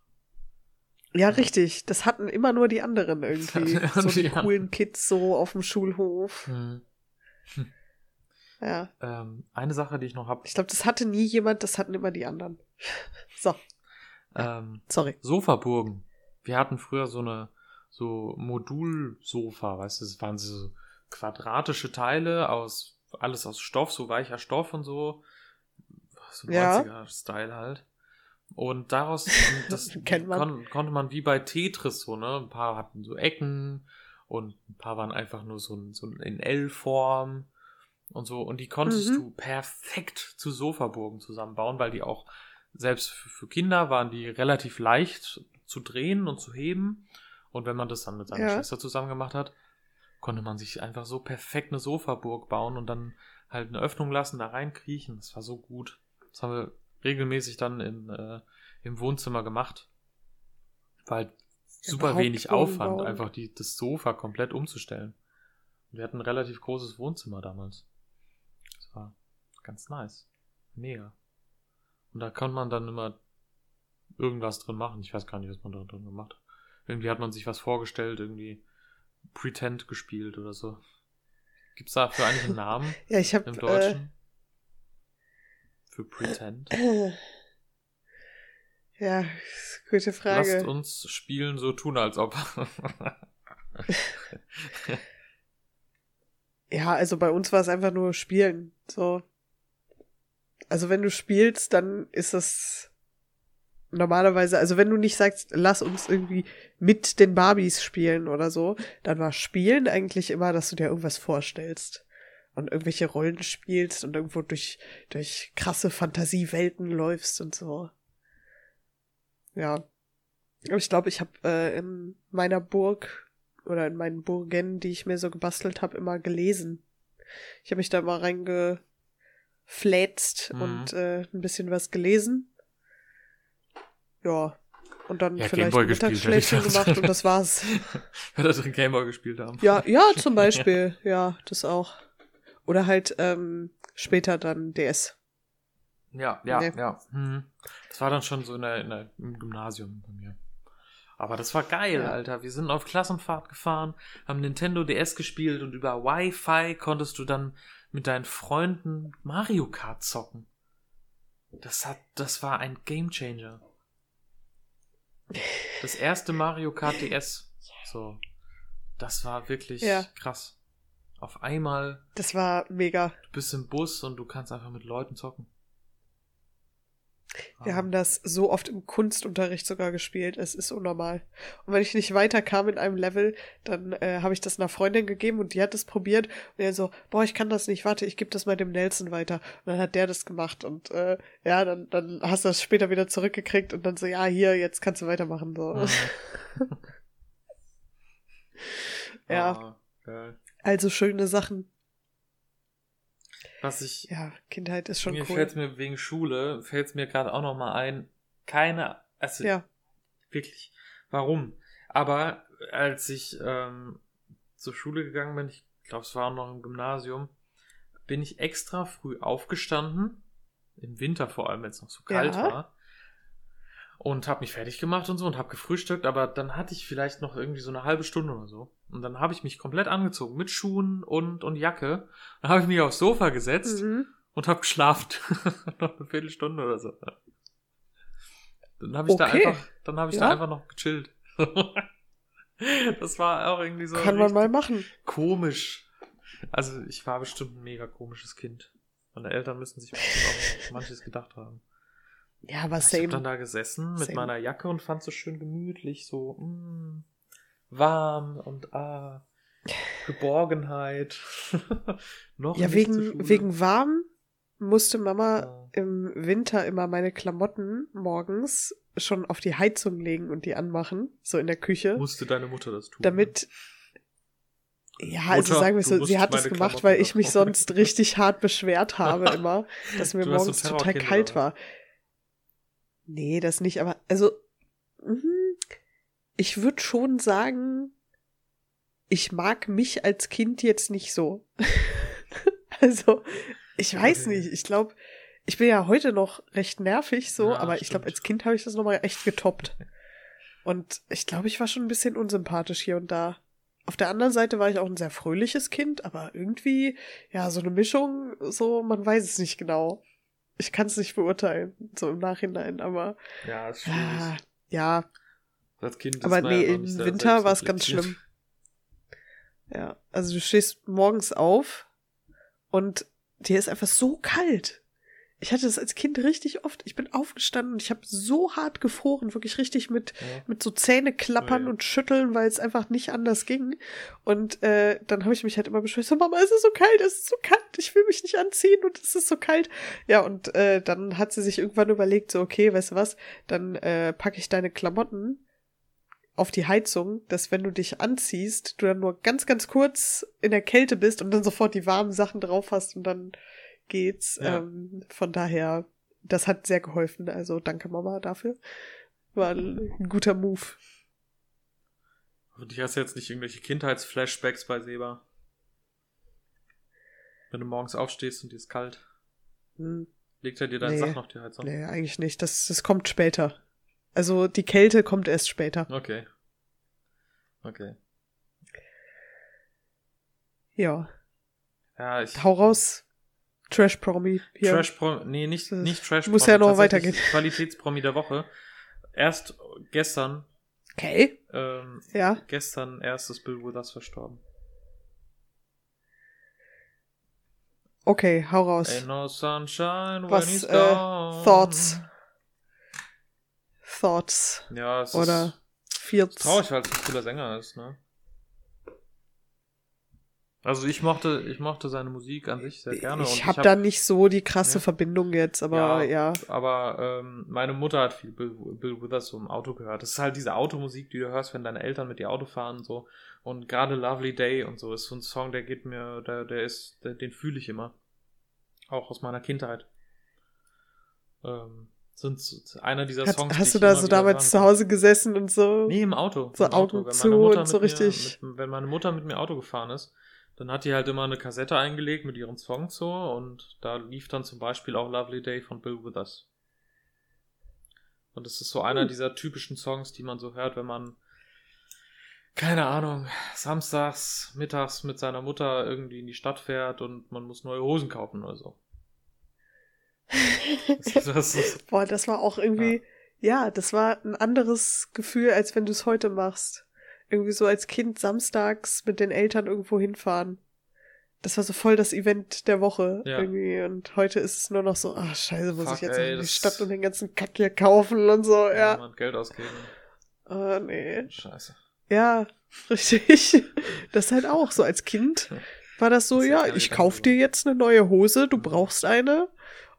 Ja, richtig. Das hatten immer nur die anderen irgendwie. so die die coolen Kids so auf dem Schulhof. Hm. Ja. Ähm, eine Sache, die ich noch habe. Ich glaube, das hatte nie jemand, das hatten immer die anderen. So, Ähm, sorry. Sofaburgen. Wir hatten früher so eine so Modulsofa, weißt du, es waren so quadratische Teile aus alles aus Stoff, so weicher Stoff und so. So Ja. 90er-Style halt. Und daraus das Kennt man. Kon konnte man wie bei Tetris so, ne? Ein paar hatten so Ecken und ein paar waren einfach nur so, ein- so in L-Form und so. Und die konntest Mhm. du perfekt zu Sofaburgen zusammenbauen, weil die auch selbst für für Kinder waren die relativ leicht zu drehen und zu heben. Und wenn man das dann mit seiner Ja. Schwester zusammen gemacht hat, konnte man sich einfach so perfekt eine Sofaburg bauen und dann halt eine Öffnung lassen, da reinkriechen. Das war so gut. Das haben wir regelmäßig dann in, äh, im Wohnzimmer gemacht. War halt super Überhaupt wenig Aufwand, umbauen. einfach die, das Sofa komplett umzustellen. Wir hatten ein relativ großes Wohnzimmer damals. Das war ganz nice. Mega. Und da kann man dann immer irgendwas drin machen. Ich weiß gar nicht, was man da drin gemacht hat. Irgendwie hat man sich was vorgestellt, irgendwie Pretend gespielt oder so. Gibt's dafür eigentlich einen Namen Ja, ich habe im äh, Deutschen? Für Pretend? ja, gute Frage. Lasst uns spielen, so tun, als ob. Ja, also bei uns war es einfach nur Spielen. So. Also wenn du spielst, dann ist das normalerweise, also wenn du nicht sagst, lass uns irgendwie mit den Barbies spielen oder so, dann war Spielen eigentlich immer, dass du dir irgendwas vorstellst und irgendwelche Rollen spielst und irgendwo durch, durch krasse Fantasiewelten läufst und so. Ja. Aber ich glaube, ich habe äh, in meiner Burg oder in meinen Burgen, die ich mir so gebastelt habe, immer gelesen. Ich habe mich da mal reingeflätzt Mhm. und äh, ein bisschen was gelesen. Ja. Und dann Ja, vielleicht ein Mittagsschläfchen gemacht und das war's. Wer das in Gameboy gespielt haben. Ja, ja, zum Beispiel. Ja, das auch. Oder halt ähm, später dann DS. Ja, ja, Nee. ja. Mhm. Das war dann schon so in der, in der, im Gymnasium bei mir. Aber das war geil, Ja. Alter. Wir sind auf Klassenfahrt gefahren, haben Nintendo DS gespielt und über Wi-Fi konntest du dann mit deinen Freunden Mario Kart zocken. Das hat, das war ein Gamechanger. Das erste Mario Kart DS. So. Das war wirklich Ja. krass. Auf einmal, Das war mega. du bist im Bus und du kannst einfach mit Leuten zocken. Wir Ah. haben das so oft im Kunstunterricht sogar gespielt. Es ist unnormal. Und wenn ich nicht weiterkam in einem Level, dann äh, habe ich das einer Freundin gegeben und die hat es probiert. Und er so, boah, ich kann das nicht, warte, ich gebe das mal dem Nelson weiter. Und dann hat der das gemacht. Und äh, ja, dann, dann hast du das später wieder zurückgekriegt und dann so, ja, hier, jetzt kannst du weitermachen. So. Ja. Ah, geil. Also schöne Sachen. Was ich, Ja, Kindheit ist schon mir cool. fällt mir wegen Schule, fällt es mir gerade auch noch mal ein, keine, also Ja, wirklich, warum? Aber als ich ähm, zur Schule gegangen bin, ich glaube, es war auch noch im Gymnasium, bin ich extra früh aufgestanden, im Winter vor allem, wenn es noch so kalt Ja. war, und habe mich fertig gemacht und so und habe gefrühstückt, aber dann hatte ich vielleicht noch irgendwie so eine halbe Stunde oder so. Und dann habe ich mich komplett angezogen mit Schuhen und, und Jacke. Dann habe ich mich aufs Sofa gesetzt mhm. und habe geschlafen. noch eine Viertelstunde oder so. Dann habe ich da Okay. einfach, dann habe ich da Ja. einfach noch gechillt. das war auch irgendwie so kann man mal machen. komisch. Also ich war bestimmt ein mega komisches Kind. Meine Eltern müssen sich bestimmt auch manches gedacht haben. Ja, aber Ich habe same. dann da gesessen mit Same. meiner Jacke und fand so schön gemütlich, so mm, warm und ah, Geborgenheit. Noch Ja, wegen, wegen warm musste Mama Ja. im Winter immer meine Klamotten morgens schon auf die Heizung legen und die anmachen, so in der Küche, Musste deine Mutter das tun? damit ja, also Mutter, sagen wir so, sie hat es gemacht, Klamotten weil ich mich sonst richtig hart beschwert habe immer, dass mir warst so morgens total kalt war. Nee, das nicht, aber also mhm, ich würde schon sagen, ich mag mich als Kind jetzt nicht so. also, ich weiß nicht, ich glaube, ich bin ja heute noch recht nervig so, Ja, aber ich glaube, stimmt. als Kind habe ich das nochmal echt getoppt. Und ich glaube, ich war schon ein bisschen unsympathisch hier und da. Auf der anderen Seite war ich auch ein sehr fröhliches Kind, aber irgendwie, ja, so eine Mischung, so, man weiß es nicht genau. Ich kann es nicht beurteilen, so im Nachhinein, aber Ja, ist schwierig. ja, Als Kind aber nee, ja im Winter war es ganz schlimm. Ja, also du stehst morgens auf und dir ist einfach so kalt. Ich hatte das als Kind richtig oft. Ich bin aufgestanden und ich habe so hart gefroren, wirklich richtig mit, Ja. mit so Zähne klappern Oh ja. und schütteln, weil es einfach nicht anders ging. Und äh, dann habe ich mich halt immer beschwert, so, Mama, es ist so kalt, es ist so kalt, ich will mich nicht anziehen und es ist so kalt. Ja, und äh, dann hat sie sich irgendwann überlegt, so, okay, weißt du was, dann äh, packe ich deine Klamotten auf die Heizung, dass wenn du dich anziehst, du dann nur ganz, ganz kurz in der Kälte bist und dann sofort die warmen Sachen drauf hast und dann geht's. Ja. Ähm, von daher, das hat sehr geholfen. Also danke Mama dafür. War ein guter Move. Hoffentlich hast du jetzt nicht irgendwelche Kindheitsflashbacks bei Seba. Wenn du morgens aufstehst und dir ist kalt, Hm, legt er dir deine Nee. Sachen auf die Heizung. nee, eigentlich nicht. Das, das kommt später. Also die Kälte kommt erst später. Okay. Okay. Ja. Ja, ich. Hau raus. Trash Promi. Hier. Trash Pro, nee, nicht, nicht Trash muss Promi, ja noch weitergehen. Qualitätspromi der Woche. Erst gestern, Okay. ähm, Ja. gestern erst ist Bill Withers verstorben. Okay, hau raus. Ain't no sunshine when Was, he's äh, gone. Thoughts? Thoughts. Ja, es Oder ist traurig, weil es ein cooler Sänger ist, ne? Also ich mochte, ich mochte seine Musik an sich sehr gerne. Ich habe hab- da nicht so die krasse Ja. Verbindung jetzt, aber ja. Aber ähm, meine Mutter hat viel Bill, Bill Withers so im Auto gehört. Das ist halt diese Automusik, die du hörst, wenn deine Eltern mit dir Auto fahren und so. Und gerade Lovely Day und so ist so ein Song, der geht mir, der, der ist, der, den fühle ich immer. Auch aus meiner Kindheit. Ähm, so- einer dieser Hat, Songs. die hast du da so damals zu. Hause gesessen und so? Nee, im Auto. So Im Augen Wenn zu und so mit mir- richtig- Mit, wenn meine Mutter mit mir Auto gefahren ist, dann hat die halt immer eine Kassette eingelegt mit ihren Songs so und da lief dann zum Beispiel auch Lovely Day von Bill Withers. Und das ist so einer Hm. dieser typischen Songs, die man so hört, wenn man, keine Ahnung, samstags, mittags mit seiner Mutter irgendwie in die Stadt fährt und man muss neue Hosen kaufen oder so. Das, das ist, Boah, das war auch irgendwie, ja. das war ein anderes Gefühl, als wenn du es heute machst. Irgendwie so als Kind samstags mit den Eltern irgendwo hinfahren. Das war so voll das Event der Woche Ja. irgendwie. Und heute ist es nur noch so, ach scheiße, muss Fuck, ich jetzt ey, in die Stadt und den ganzen Kack hier kaufen und so, ja. ja. Geld ausgeben. Ah, nee. Scheiße. Ja, richtig. Das halt auch. So als Kind war das so, Das ja, ich kauf dir jetzt eine neue Hose, du brauchst eine.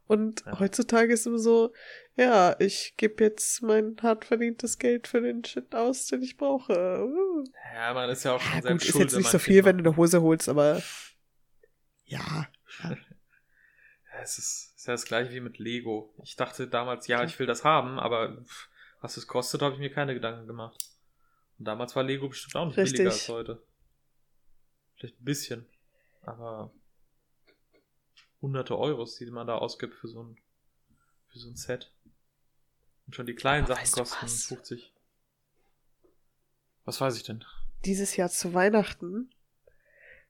Und Ja. heutzutage ist immer so, ja, ich gebe jetzt mein hart verdientes Geld für den Shit aus, den ich brauche. Uh. Ja, man ist ja auch schon Ja, gut, selbst ist schuld, jetzt nicht so viel, wenn du eine Hose holst, aber ja. Ja, es ist, ist ja das gleiche wie mit Lego. Ich dachte damals, ja, ich will das haben, aber was es kostet, habe ich mir keine Gedanken gemacht. Und damals war Lego bestimmt auch nicht billiger Richtig. als heute. Vielleicht ein bisschen, aber hunderte Euros, die man da ausgibt für so ein, für so ein Set. Und schon die kleinen Aber Sachen du kosten was? 50. Was weiß ich denn? Dieses Jahr zu Weihnachten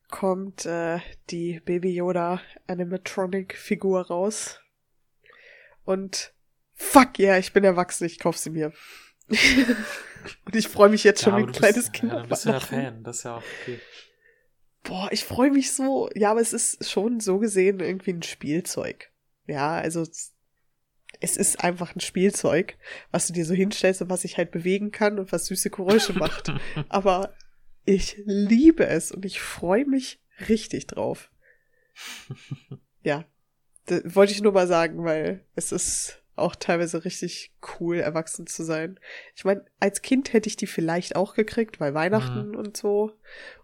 kommt äh, die Baby Yoda Animatronic-Figur raus. Und fuck yeah, ich bin erwachsen, ich kauf sie mir. Und ich freue mich jetzt schon aber wie ein du kleines bist, Kind. Ja, dann bist du ja. Fan, das ist ja auch okay. Boah, ich freue mich so. Ja, aber es ist schon so gesehen irgendwie ein Spielzeug. Ja, also es, ist einfach ein Spielzeug, was du dir so hinstellst und was sich halt bewegen kann und was süße Geräusche macht. Aber ich liebe es und ich freue mich richtig drauf. Ja, das wollte ich nur mal sagen, weil es ist auch teilweise richtig cool, erwachsen zu sein. Ich meine, als Kind hätte ich die vielleicht auch gekriegt, weil Weihnachten und so.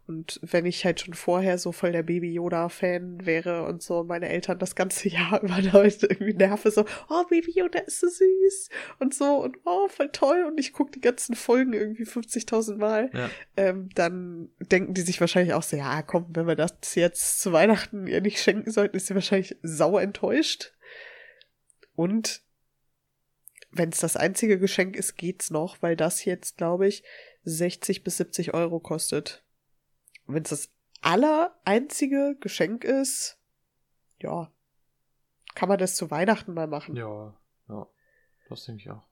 Und wenn ich halt schon vorher so voll der Baby Yoda-Fan wäre und so meine Eltern das ganze Jahr über damit irgendwie nerven, so, oh, Baby Yoda ist so süß und so und oh, voll toll und ich gucke die ganzen Folgen irgendwie 50.000 Mal, Ja. ähm, dann denken die sich wahrscheinlich auch so, ja, komm, wenn wir das jetzt zu Weihnachten ihr nicht schenken sollten, ist sie wahrscheinlich sauer enttäuscht. Und wenn es das einzige Geschenk ist, geht's noch, weil das jetzt, glaube ich, 60 bis 70 Euro kostet. Wenn es das aller einzige Geschenk ist, ja, kann man das zu Weihnachten mal machen. Ja, ja. Das denke ich auch.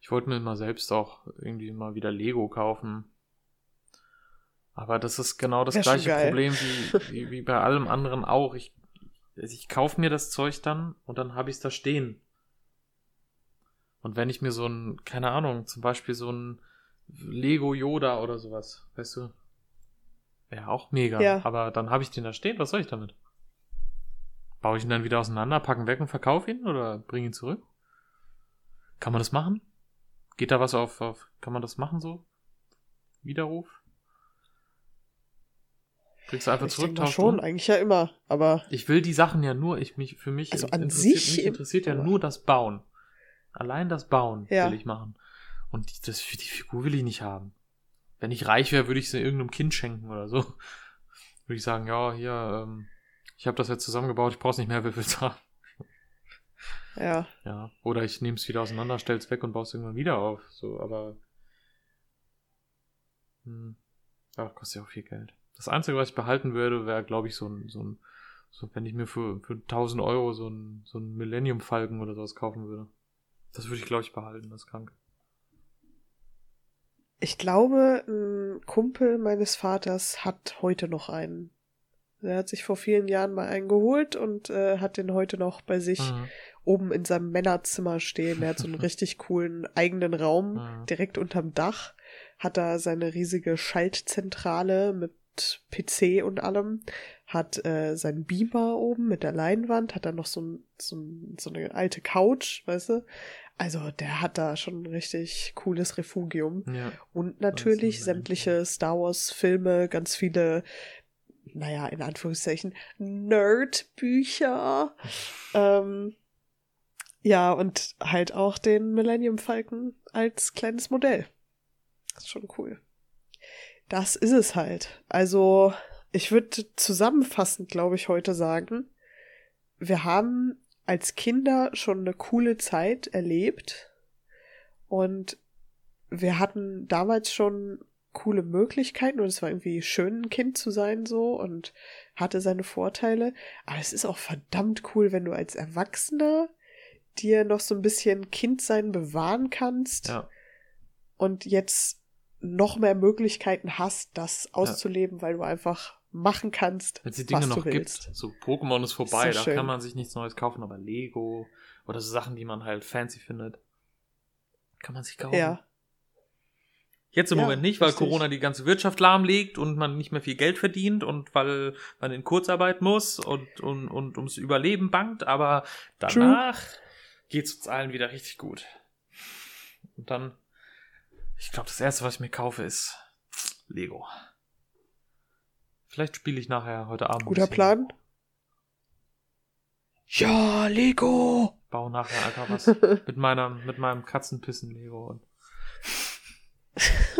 Ich wollte mir mal selbst auch irgendwie mal wieder Lego kaufen. Aber das ist genau das Wär gleiche. Problem wie, wie, wie bei allem anderen auch. Ich, ich kaufe mir das Zeug dann und dann habe ich es da stehen. Und wenn ich mir so ein, keine Ahnung, zum Beispiel so ein Lego Yoda oder sowas, weißt du, wäre auch mega. Ja. Aber dann habe ich den da stehen, was soll ich damit? Baue ich ihn dann wieder auseinander, packen weg und verkaufe ihn oder bringe ihn zurück? Kann man das machen? Geht da was auf, auf kann man das machen so? Widerruf? Kriegst du einfach Ich zurück, denke schon, um? eigentlich ja immer. Aber Ich will die Sachen ja nur, ich mich, für mich Also an interessiert, sich mich interessiert ja nur das Bauen. Allein das Bauen Ja. will ich machen. Und die, das, die Figur will ich nicht haben. Wenn ich reich wäre, würde ich sie irgendeinem Kind schenken oder so. Würde ich sagen, ja, hier, ähm, ich habe das jetzt zusammengebaut, ich brauch's nicht mehr, wer will's haben? ja, Ja. Oder ich nehme es wieder auseinander, stell's weg und baue es irgendwann wieder auf. So, aber. Hm, ja, kostet ja auch viel Geld. Das Einzige, was ich behalten würde, wäre, glaube ich, so ein, so ein, so, wenn ich mir für, für 1000 Euro so ein, so ein Millennium Falken oder sowas kaufen würde. Das würde ich, glaube ich, behalten, das ist krank. Ich glaube, ein Kumpel meines Vaters hat heute noch einen. Er hat sich vor vielen Jahren mal einen geholt und äh, hat den heute noch bei sich Mhm. oben in seinem Männerzimmer stehen. Er hat so einen richtig coolen eigenen Raum Mhm. direkt unterm Dach. Hat da seine riesige Schaltzentrale mit PC und allem. Hat äh, seinen Beamer oben mit der Leinwand. Hat dann noch so, ein, so, ein, so eine alte Couch, weißt du? Also der hat da schon ein richtig cooles Refugium. Ja. Und natürlich sämtliche Star Wars Filme, ganz viele, naja, in Anführungszeichen, Nerd-Bücher. ähm, ja, und halt auch den Millennium Falcon als kleines Modell. Das ist schon cool. Das ist es halt. Also, ich würde zusammenfassend, glaube ich, heute sagen, wir haben als Kinder schon eine coole Zeit erlebt und wir hatten damals schon coole Möglichkeiten und es war irgendwie schön, ein Kind zu sein so und hatte seine Vorteile. Aber es ist auch verdammt cool, wenn du als Erwachsener dir noch so ein bisschen Kindsein bewahren kannst Ja. und jetzt noch mehr Möglichkeiten hast, das auszuleben, weil du einfach machen kannst, Wenn es die Dinge noch willst. gibt. So Pokémon ist vorbei, so da schön. kann man sich nichts Neues kaufen, aber Lego oder so Sachen, die man halt fancy findet, kann man sich kaufen. Ja, Jetzt im Ja, Moment nicht, weil richtig. Corona die ganze Wirtschaft lahmlegt und man nicht mehr viel Geld verdient und weil man in Kurzarbeit muss und, und, und ums Überleben bangt, aber danach geht's uns allen wieder richtig gut. Und dann, ich glaube, das erste, was ich mir kaufe, ist Lego. Vielleicht spiele ich nachher heute Abend. guter. Plan. Ja, Lego! Baue nachher einfach was mit meiner, mit meinem Katzenpissen Lego und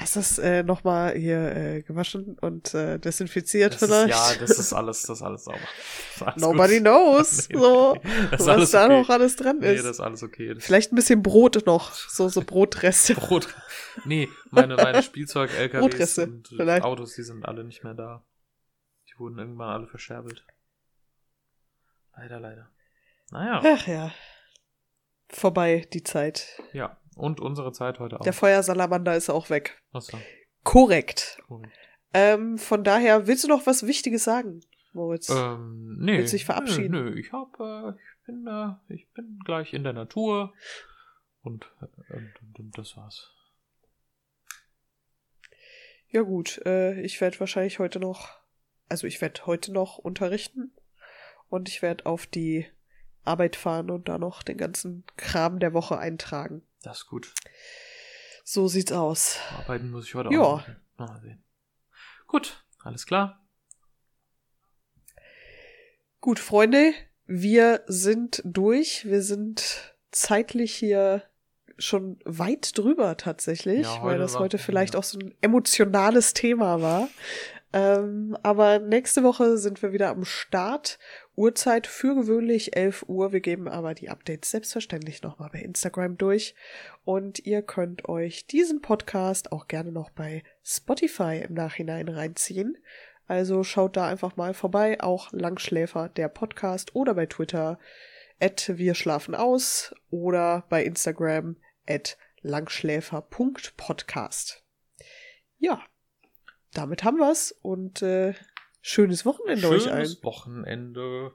Hast du das äh, nochmal hier äh, gewaschen und äh, desinfiziert das ist, vielleicht? ja, das ist alles, das ist alles sauber. Ist alles Nobody gut. knows, Nee, so, nee, ist was da okay. noch alles dran Nee, ist. das ist alles okay. Vielleicht ein bisschen Brot noch, so, so Brotreste. Brot. Nee, meine, meine Spielzeug-LKWs Brotreste, und vielleicht. Autos, die sind alle nicht mehr da. Die wurden irgendwann alle verscherbelt. Leider, leider. Naja, Ach ja. Vorbei, die Zeit. ja. Und unsere Zeit heute auch. Der Feuersalamander ist auch weg. Achso, Korrekt. korrekt. Ähm, von daher, willst du noch was Wichtiges sagen, Moritz? Ähm, nee. Willst du dich verabschieden? Nö, nö ich hab, äh, ich bin, äh, ich bin gleich in der Natur. Und, äh, und, und das war's. Ja gut, äh, ich werde wahrscheinlich heute noch, also ich werde heute noch unterrichten und ich werde auf die Arbeit fahren und da noch den ganzen Kram der Woche eintragen. Das ist gut. So sieht's aus. Arbeiten muss ich heute Ja. auch. Mal sehen. Gut, alles klar. Gut, Freunde, wir sind durch. Wir sind zeitlich hier schon weit drüber tatsächlich, Ja, weil das war- heute vielleicht ja. auch so ein emotionales Thema war. Ähm, aber nächste Woche sind wir wieder am Start. Uhrzeit für gewöhnlich 11 Uhr. Wir geben aber die Updates selbstverständlich nochmal bei Instagram durch. Und ihr könnt euch diesen Podcast auch gerne noch bei Spotify im Nachhinein reinziehen. Also schaut da einfach mal vorbei, auch Langschläfer, der Podcast oder bei Twitter at wir schlafen aus oder bei Instagram at langschläfer.podcast. Ja, damit haben wir's und äh, schönes Wochenende euch allen. Schönes Wochenende.